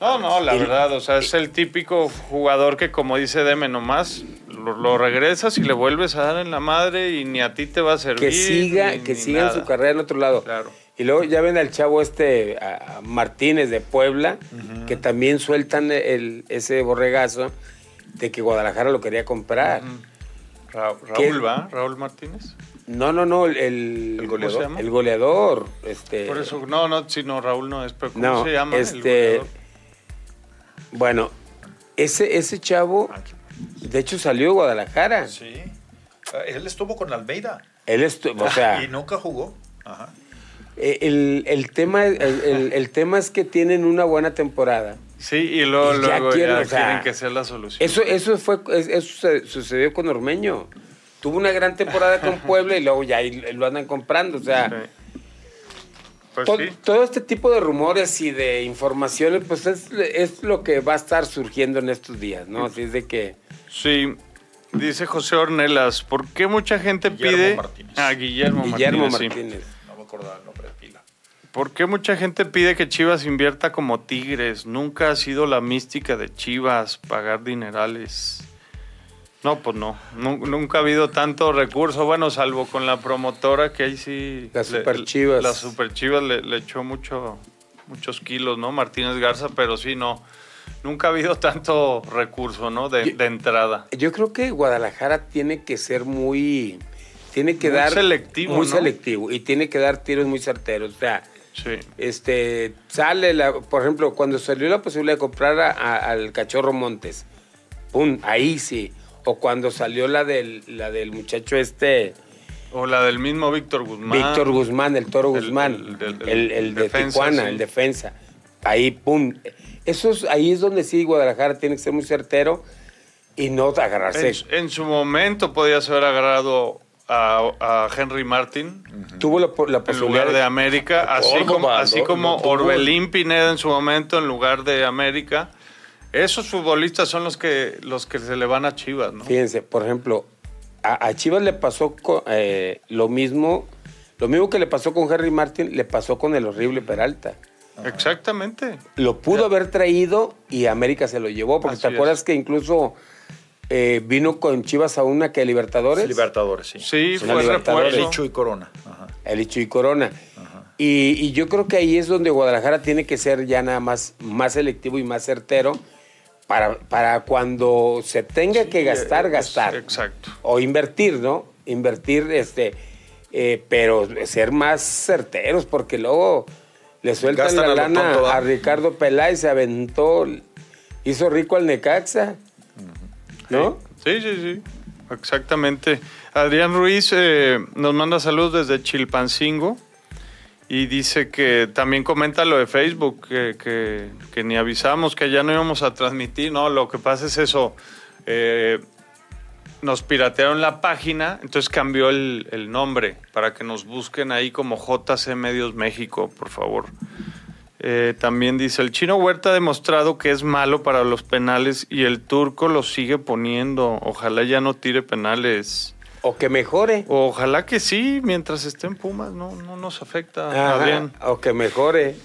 No, no, la Y- verdad, o sea, es el típico jugador que, como dice Deme, nomás lo, lo regresas y le vuelves a dar en la madre y ni a ti te va a servir. que siga, ni- que ni siga en su carrera en otro lado. Claro. Y luego ya ven al chavo este a- Martínez de Puebla, que también sueltan el, ese borregazo de que Guadalajara lo quería comprar. Ra- ¿Qué? Raúl, ¿va? Raúl Martínez. No, no, no, el, el, ¿El ¿Cómo se goleador? llama? el goleador. Este, Por eso, no, no, si no, Raúl no es, pero ¿cómo no, se llama? el este, goleador? bueno, ese, ese chavo, de hecho salió de Guadalajara. Sí. Ah, Él estuvo con Almeida. Él estu- o sea, y nunca jugó. Ajá. eh, el, el tema, el, el- el tema es que tienen una buena temporada. Sí, y luego, y ya luego quieren, ya o sea, quieren que sea la solución. Eso, eso fue, es- eso sucedió con Ormeño. Tuvo una gran temporada con Puebla y luego ya ahí lo andan comprando. O sea, Sí. Pues to- sí. todo este tipo de rumores y de informaciones, pues es, es lo que va a estar surgiendo en estos días, ¿no? Así es de que. Sí, dice José Ornelas, ¿por qué mucha gente Guillermo pide Martínez. a Guillermo, Guillermo Martínez? sí. No me acordaba el nombre. ¿Por qué mucha gente pide que Chivas invierta como Tigres? Nunca ha sido la mística de Chivas pagar dinerales. No, pues no. Nu- nunca ha habido tanto recurso. Bueno, salvo con la promotora que ahí sí. Las Super Chivas. Las Super Chivas le, le echó mucho, muchos kilos, ¿no? Martínez Garza, pero sí, no. Nunca ha habido [LAUGHS] tanto recurso, ¿no? De, Yo- de entrada. Yo creo que Guadalajara tiene que ser muy. Tiene que Muy dar. selectivo, Muy ¿no? selectivo. Y tiene que dar tiros muy certeros. O sea. Sí. Este, sale, la, por ejemplo, cuando salió la posibilidad de comprar a- a- al cachorro Montes, pum, ahí sí. O cuando salió la del, la del muchacho este, O la del mismo Víctor Guzmán. Víctor Guzmán, el toro Guzmán, el- el, el de Tijuana, sí. el defensa. Ahí, pum. Eso es, ahí es donde sí Guadalajara tiene que ser muy certero y no agarrarse. En, en su momento podías haber agarrado a, a Henry Martin Tuvo la, po- la en posibilidad lugar de América, así Córdoba, como, así como. Orbelín Pineda en su momento en lugar de América. Esos futbolistas son los que los que se le van a Chivas, ¿no? Fíjense, por ejemplo, a, a Chivas le pasó eh, lo mismo, lo mismo que le pasó con Henry Martin, le pasó con el horrible Peralta. Exactamente. Lo pudo haber traído y América se lo llevó, porque Así te es. acuerdas que incluso eh, vino con Chivas a una que Libertadores, Libertadores, sí. Sí, fue Libertadores. refuerzo. Licho y Corona. Ajá. y Corona. Y, y yo creo que ahí es donde Guadalajara tiene que ser ya nada más, más selectivo y más certero para, para cuando se tenga que gastar, es- gastar. exacto. O invertir, ¿no? Invertir, este, eh, pero ser más certeros, porque luego le sueltan Gastan la a lana tonto, ¿va? a Ricardo Peláez, se aventó, hizo rico al Necaxa, ¿no? Sí, sí, sí. Exactamente. Adrián Ruiz eh, nos manda saludos desde Chilpancingo y dice que también comenta lo de Facebook, que, que- que ni avisamos que ya no íbamos a transmitir. No, lo que pasa es eso. eh, nos piratearon la página, entonces cambió el, el nombre para que nos busquen ahí como JC Medios México, por favor. Eh, también dice, el chino Huerta ha demostrado que es malo para los penales y el turco lo sigue poniendo. Ojalá ya no tire penales. O que mejore. Ojalá que sí, mientras esté en Pumas, no, no nos afecta. Ajá, Adrián. o que mejore.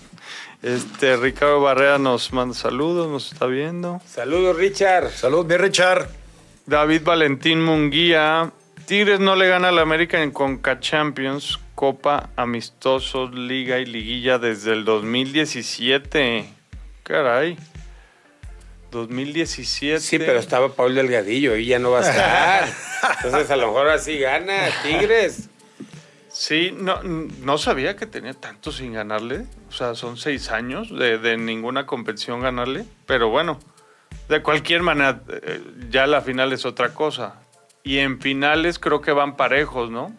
Este, Ricardo Barrera nos manda saludos, nos está viendo. Saludos, Richard. Salud, mi Richard. David Valentín Munguía. Tigres no le gana a la América en Conca Champions, Copa Amistosos, Liga y Liguilla desde el 2017. Caray. 2017. Sí, pero estaba Paul Delgadillo y ya no va a estar. [LAUGHS] Entonces a lo mejor así gana Tigres. Sí, no, no sabía que tenía tanto sin ganarle. O sea, son seis años de, de ninguna competición ganarle. Pero bueno, de cualquier manera, eh, ya la final es otra cosa. Y en finales creo que van parejos, ¿no?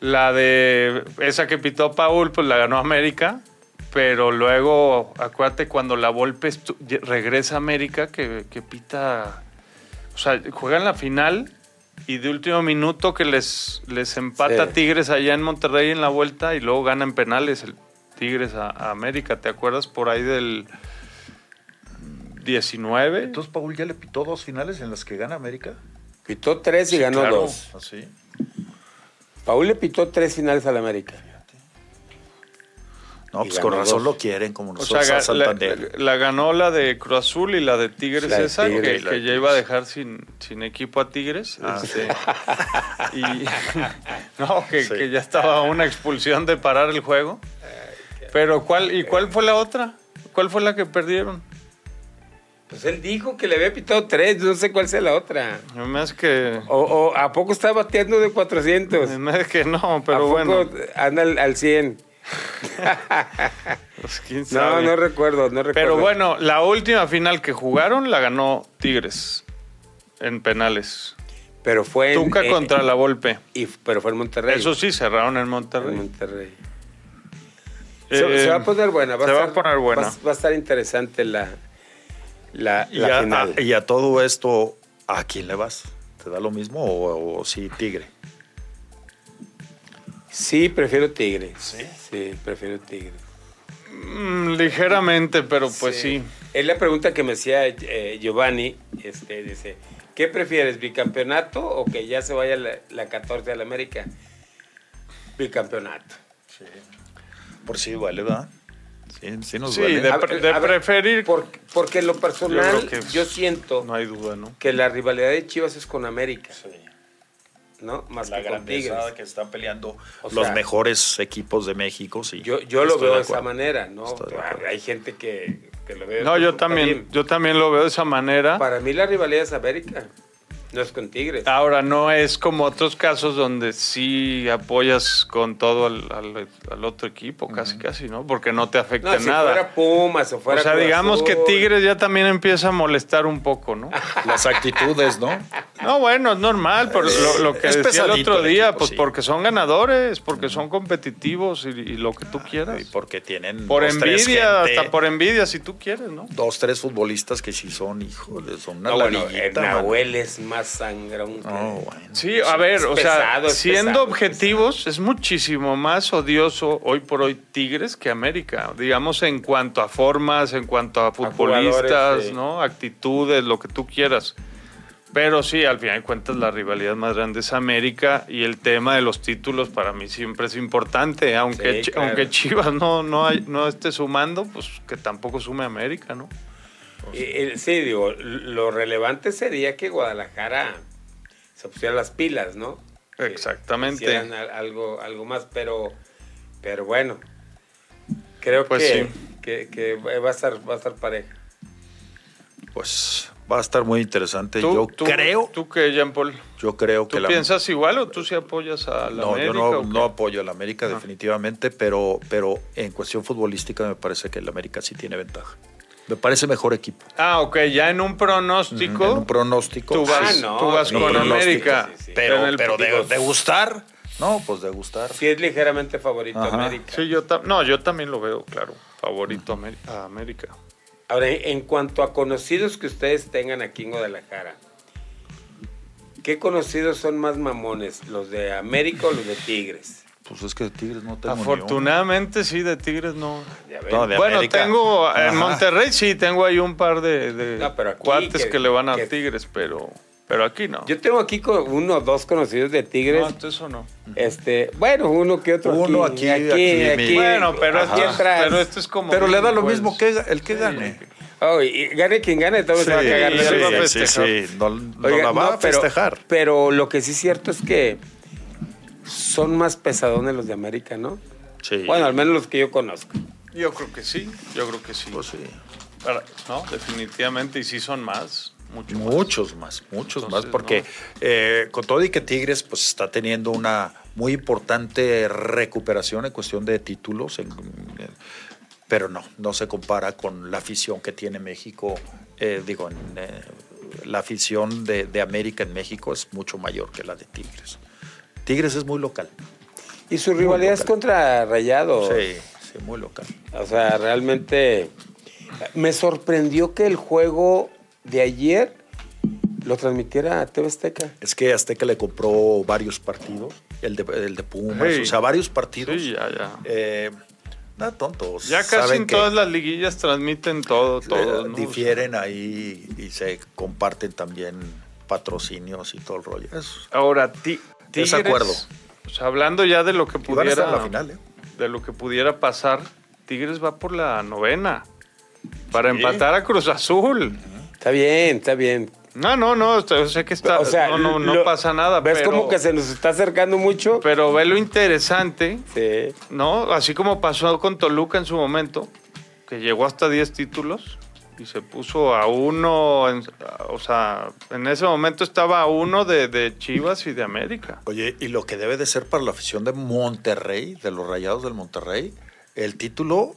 La de esa que pitó Paul, pues la ganó América. Pero luego, acuérdate, cuando la Volpe regresa a América, que, que pita. O sea, juegan la final y de último minuto que les, les empata Sí. Tigres allá en Monterrey en la vuelta y luego ganan penales el Tigres a, a América. ¿Te acuerdas por ahí del 19? Entonces, Paul ya le pitó dos finales en las que gana América. Pitó tres y Sí, ganó claro. dos. Así. Paul le pitó tres finales al América. No, Y pues con razón dos. lo quieren, como O nosotros sea, a ga- la, ganó la de Cruz Azul y la de Tigres La de esa, Tigres, que, ya iba a dejar sin, sin equipo a Tigres. Ah, este, y [LAUGHS] no, que, Sí. que ya estaba una expulsión de parar el juego. Pero ¿cuál y cuál fue la otra? ¿Cuál fue la que perdieron? Pues él dijo que le había pitado tres, no sé cuál sea la otra. Hace que O, o ¿A poco está bateando de 400? me hace que no, ¿A pero poco bueno. anda al, al 100? [LAUGHS] pues, No, no recuerdo, no recuerdo. Pero bueno, la última final que jugaron la ganó Tigres en penales. Pero fue en, Tuca eh, contra la Volpe. y, pero fue en Monterrey. Eso sí, cerraron en En Monterrey. Monterrey. Se, Eh, se va a poner buena. Va se a va a estar- poner buena. Va, va a estar interesante la, la, Y la a, final. a- y a todo esto, ¿a quién le vas? ¿Te da lo mismo o, o sí, Tigre? Sí, prefiero Tigres. Sí, prefiero Tigres. Mm, ligeramente, pero pues sí. Es la pregunta que me hacía eh, Giovanni. Este, dice, ¿qué prefieres, bicampeonato o que ya se vaya la, la 14 a la América? Bicampeonato. Por sí duele, ¿verdad? Sí, sí nos Sí, duele. de- preferir- por- porque en lo personal Yo siento No hay duda, ¿no? que la rivalidad de Chivas es con América, Sí. ¿no? Más La que con Tigres. que están peleando O los mejores equipos de México, sí. Yo, yo lo veo de de esa manera, ¿no? Hay gente que, que lo ve. No, yo también, bien. yo también lo veo de esa manera. Para mí la rivalidad es América, no es con Tigres. Ahora, no es como otros casos donde sí apoyas con todo al, al- al otro equipo, casi, casi, ¿no? Porque no te afecta no, si nada. fuera Pumas o fuera o sea, Cruz digamos que. Tigres ya también empieza a molestar un poco, ¿no? [LAUGHS] Las actitudes, ¿no? No, bueno, es normal, por lo, lo que Es decía el otro el día, equipo, pues sí. porque son ganadores, porque son competitivos y, y lo que tú quieras. Y porque tienen Por dos, tres envidia, gente, hasta por envidia, si tú quieres, ¿no? dos, tres futbolistas que sí son, híjole, son una No, bueno. Nahuel es más sangrón que... No, bueno. Sí, a ver, es o pesado, sea, siendo pesado, objetivos, es muchísimo más odioso hoy por hoy Tigres que América. Digamos, en cuanto a formas, en cuanto a futbolistas. ¿no? Actitudes, lo que tú quieras. Pero sí, al final de cuentas, la rivalidad más grande es América y el tema de los títulos para mí siempre es importante. Aunque, Sí, Chi- claro. aunque Chivas no, no, hay- no esté sumando, pues que tampoco sume América, ¿no? Eh, sí, digo, lo relevante sería que Guadalajara se pusiera las pilas, ¿no? Exactamente. algo, algo más, pero, pero bueno, creo Pues que, sí. que, que va a estar, va a estar pareja. Pues va a estar muy interesante. ¿Tú, yo tú- creo, ¿Tú qué, Jean Paul? yo creo ¿Tú que la piensas igual o tú sí apoyas a la No, América? yo no, o qué? no apoyo a la América definitivamente, pero, pero en cuestión futbolística me parece que el América sí tiene ventaja. Me parece mejor equipo. Ah, ok, ya en un pronóstico. En un pronóstico. Tú vas, Ah, no, tú vas con América. sí, sí. pero, pero de, digo- de gustar, no, pues de gustar. Sí es ligeramente favorito Ajá. América. Sí, yo no, yo también lo veo, claro. Favorito a América. Ahora, en en cuanto a conocidos que ustedes tengan aquí en Guadalajara, ¿qué conocidos son más mamones? ¿Los de América o los de Tigres? Pues es que de Tigres no tengo. Afortunadamente, sí, de Tigres no. No, de bueno, América. tengo en Ajá. Monterrey sí, tengo ahí un par de, de No, pero aquí cuates que, que- le van a que- Tigres, pero, pero aquí no. Yo tengo aquí con uno o dos conocidos de Tigres. no, entonces eso no. Este, bueno, uno que otro Uno aquí, aquí, aquí, aquí, aquí, Bueno, pero, aquí pero esto es como. Pero le da lo pues, mismo que el que sí. gane. Oh, y gane quien gane, todo se va a cagar. sí, sí, sí, no, no Oiga, la va no, a pero- festejar. Pero lo que sí es cierto es que son más pesadones los de América, ¿no? Sí. Bueno, al menos los que yo conozco. Yo creo que sí, yo creo que sí. Pues sí. Para- no, definitivamente, y sí son más, mucho más. Muchos más, muchos Entonces, más, porque no. eh, con todo y que Tigres pues está teniendo una muy importante recuperación en cuestión de títulos, en- en- pero no, no se compara con la afición que tiene México, eh, digo, en, eh, la afición de, de América en México es mucho mayor que la de Tigres. Tigres es muy local. Y su rivalidad es contra Rayados. Sí, sí, muy local. O sea, realmente me sorprendió que el juego de ayer lo transmitiera TV Azteca. Es que Azteca le compró varios partidos, el de, el de Pumas, Sí. o sea, varios partidos. Sí, ya, ya. Eh, no tontos. Ya casi saben en que, todas las liguillas transmiten todo, todo. ¿no? difieren ahí y se comparten también patrocinios y todo el rollo. Ahora, ti, Tigres, Desacuerdo. o sea, hablando ya de lo que pudiera, en la final, ¿eh? de lo que pudiera pasar, Tigres va por la novena para Sí. empatar a Cruz Azul. Está bien, está bien. No, no, no, yo sé que está, o sea, no, no, no lo- pasa nada. ¿Ves pero, como que se nos está acercando mucho? Pero ve lo interesante, Sí. ¿no? Así como pasó con Toluca en su momento, que llegó hasta 10 títulos y se puso a uno, o sea, en ese momento estaba a uno de Chivas y de América. Oye, y lo que debe de ser para la afición de Monterrey, de los Rayados del Monterrey, el título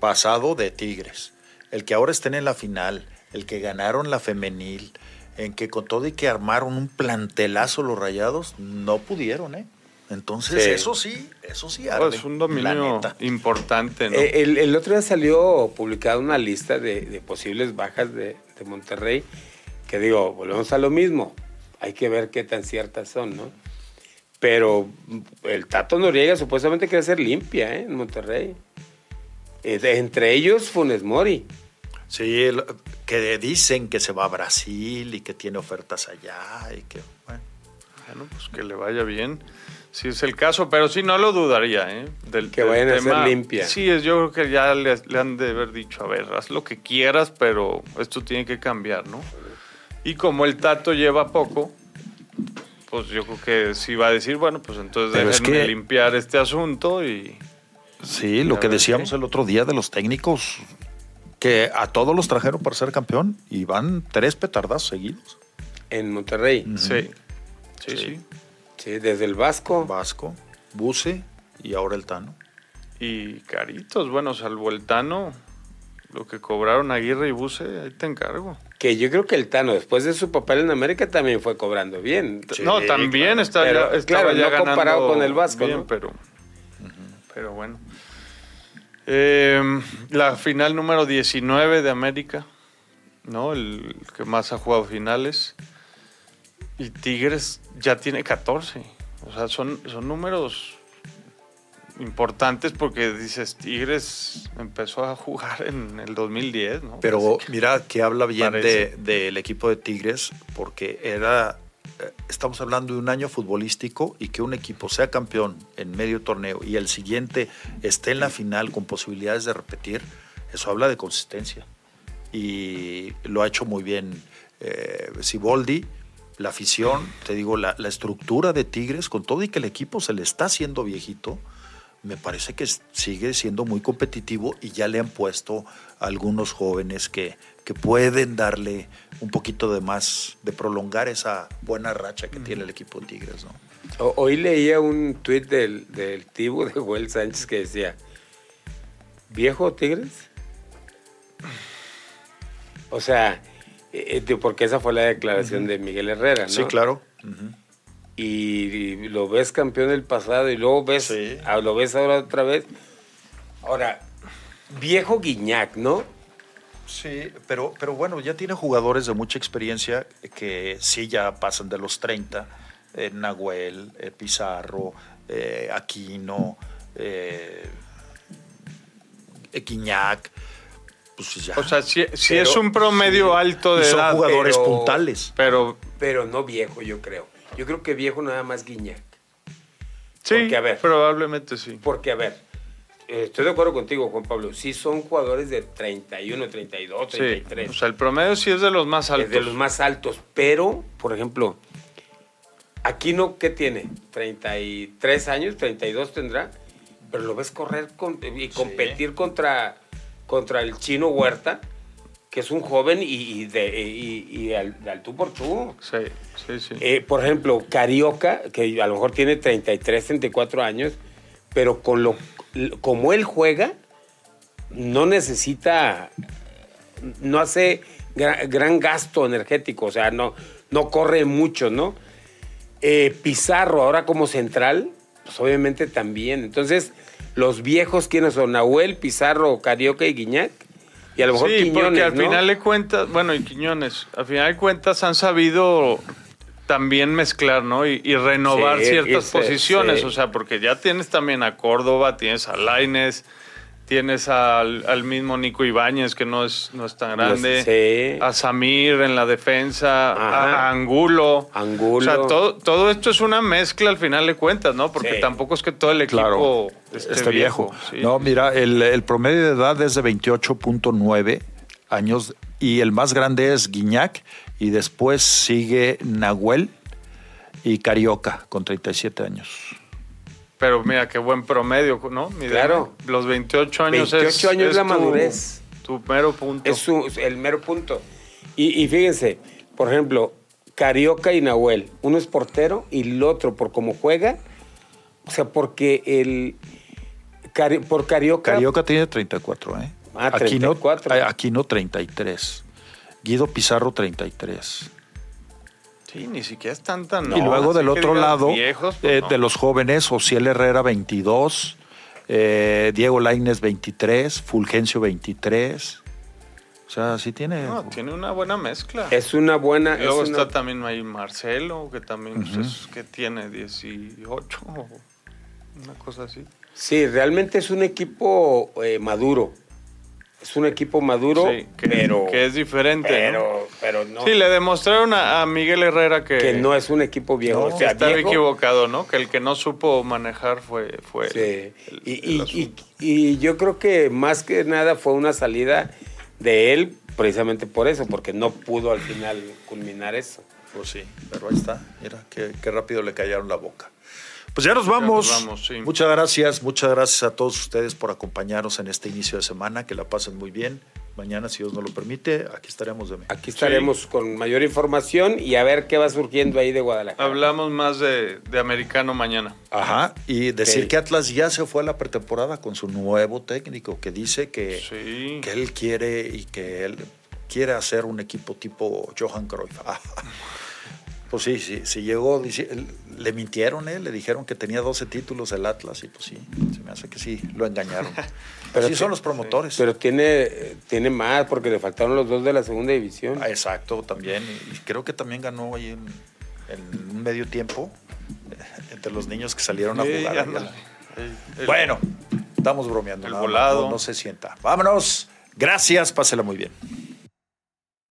pasado de Tigres, el que ahora estén en la final, el que ganaron la femenil, en que con todo y que armaron un plantelazo los Rayados, no pudieron, ¿eh? Entonces, Sí. eso sí, eso sí arde, Oh, es un dominio importante, ¿no? Eh, El, el otro día salió publicada una lista de, de posibles bajas de, de Monterrey, que digo, volvemos a lo mismo, hay que ver qué tan ciertas son, ¿no? Pero el Tato Noriega supuestamente quiere ser limpia ¿eh? en Monterrey. Eh, entre ellos Funes Mori. Sí, el- que dicen que se va a Brasil y que tiene ofertas allá y que, bueno. Bueno, pues que le vaya bien, si es el caso, pero sí no lo dudaría, ¿eh? Del, Que del vayan a ser limpia. Sí, es, yo creo que ya le, le han de haber dicho, a ver, haz lo que quieras, pero esto tiene que cambiar, ¿no? Y como el Tato lleva poco, pues yo creo que sí va a decir, bueno, pues entonces Pero es déjenme que- limpiar este asunto y... Sí, lo que decíamos ¿qué? el otro día de los técnicos, que a todos los trajeron para ser campeón y van tres petardazos seguidos. En Monterrey. Sí, sí, Sí. sí. Sí, desde el Vasco. Vasco, Buse y ahora el Tano. Y caritos, bueno, salvo el Tano, lo que cobraron Aguirre y Buse, ahí te encargo. Que yo creo que el Tano, después de su papel en América, también fue cobrando bien. Sí, no, también claro. está, Pero, ya, estaba claro, ya no ganando comparado con el Vasco, bien, ¿no? pero, pero bueno. Eh, la final número 19 de América, ¿no? El que más ha jugado finales. Y Tigres ya tiene 14. O sea, son, son números importantes porque dices, Tigres empezó a jugar en el 2010, ¿no? Pero que- mira que habla bien de- Parece. del equipo de Tigres, porque era. eh, Estamos hablando de un año futbolístico y que un equipo sea campeón en medio torneo y el siguiente esté en la final con posibilidades de repetir, eso habla de consistencia. Y lo ha hecho muy bien eh, Siboldi, la afición, te digo, la, estructura de Tigres, con todo y que el equipo se le está haciendo viejito, me parece que sigue siendo muy competitivo y ya le han puesto a algunos jóvenes que, que pueden darle un poquito de más, de prolongar esa buena racha que tiene el equipo de Tigres, ¿no? Hoy leía un tuit del, del Tibu de Joel Sánchez que decía, ¿viejo Tigres? O sea, porque esa fue la declaración de Miguel Herrera, ¿no? Sí, claro. Y, y lo ves campeón del pasado y luego ves, Sí. ah, lo ves ahora otra vez. Ahora, viejo Guiñac, ¿no? Sí, pero, pero bueno, ya tiene jugadores de mucha experiencia que sí ya pasan de los 30. eh, Nahuel, eh, Pizarro, eh, Aquino, eh, Equiñac. Pues ya. O sea, si, si Pero- es un promedio Sí. alto Y de son edad, jugadores pero- puntales. pero Pero no viejo, yo creo. Yo creo que viejo nada más Guiñac. sí, Porque, a ver. probablemente sí. Porque, a ver, eh, estoy de acuerdo contigo, Juan Pablo. Sí son jugadores de 31, 32, Sí, 33. o sea, el promedio sí es de los más altos. de los más altos. Pero, por ejemplo, Aquino, ¿qué tiene? 33 años, 32 tendrá. Pero lo ves correr con- y competir contra, contra el chino Huerta, que es un joven y, y de, y, y al, de al tú por tú. Sí, sí, sí. Eh, por ejemplo, Carioca, que a lo mejor tiene 33, 34 años, pero con lo como él juega, no necesita, no hace gra- gran, gasto energético, o sea, no, no corre mucho, ¿no? Eh, Pizarro, ahora como central, pues obviamente también. Entonces, los viejos, ¿quiénes son? Nahuel, Pizarro, Carioca y Guiñac. Y a lo mejor sí, Quiñones, porque al ¿no? final de cuentas, bueno, y Quiñones, al final de cuentas han sabido también mezclar, ¿no? Y, y renovar Sí, ciertas posiciones, sí. o sea, porque ya tienes también a Córdoba, tienes a Laines, tienes al, al mismo Nico Ibáñez, que no es, no es tan grande, sí. a Samir en la defensa, Ajá. a Angulo. Angulo. O sea, todo, todo esto es una mezcla al final de cuentas, ¿no? Porque Sí. tampoco es que todo el equipo Claro, esté este viejo. viejo. sí. No, mira, el, el promedio de edad es de 28.9 años y el más grande es Guiñac y después sigue Nahuel y Carioca con 37 años. Pero mira, qué buen promedio, ¿no? Mi Claro. Dani. Los 28 años 28 es, años es la tu- madurez. Tu mero punto. Es su- el mero punto. Y, y fíjense, por ejemplo, Carioca y Nahuel. Uno es portero y el otro, por cómo juega, o sea, porque el. Cari- por Carioca. Carioca tiene 34, ¿eh? Ah, Aquino, 34. eh, Aquino 33. Guido Pizarro 33. Sí, ni siquiera están tan... y luego del otro lado, Viejos, pues eh, no. de los jóvenes, Ociel Herrera 22, eh, Diego Laines 23, Fulgencio 23. O sea, sí tiene... No, tiene una buena mezcla. Es una buena. Y luego es está una- también ahí Marcelo, que también pues, es- que tiene 18 o una cosa así. Sí, realmente es un equipo eh, maduro. Es un equipo maduro, Sí, que, pero. que es diferente. ¿no? pero, pero no. Sí, le demostraron a, a Miguel Herrera que, que no es un equipo viejo. No, o sea, estaba viejo- equivocado, ¿no? Que el que no supo manejar fue, fue Sí. el- el- y, el y- asunto. y- y yo creo que más que nada fue una salida de él precisamente por eso, porque no pudo al final culminar eso. Pues sí, pero ahí está. Mira, qué, qué rápido le callaron la boca. Pues ya nos vamos. nos vamos, sí. Muchas gracias, muchas gracias a todos ustedes por acompañarnos en este inicio de semana. Que la pasen muy bien. Mañana, si Dios nos lo permite, aquí estaremos de Aquí estaremos con mayor información y a ver qué va surgiendo ahí de Guadalajara. Hablamos más de, de americano mañana. Ajá, y decir que Atlas ya se fue a la pretemporada con su nuevo técnico, que dice que, Sí. que él quiere y que él quiere hacer un equipo tipo Johan Cruyff. [LAUGHS] Pues sí, sí, sí llegó, le mintieron, ¿eh? le dijeron que tenía 12 títulos el Atlas y pues sí, se me hace que sí, lo engañaron. [LAUGHS] Pero sí son los promotores. Pero tiene, tiene más porque le faltaron los dos de la segunda división. Ah, exacto, también. Y creo que también ganó ahí en, un medio tiempo eh, entre los niños que salieron a jugar. bueno, estamos bromeando. El volado. no se sienta. Vámonos. Gracias, pásela muy bien.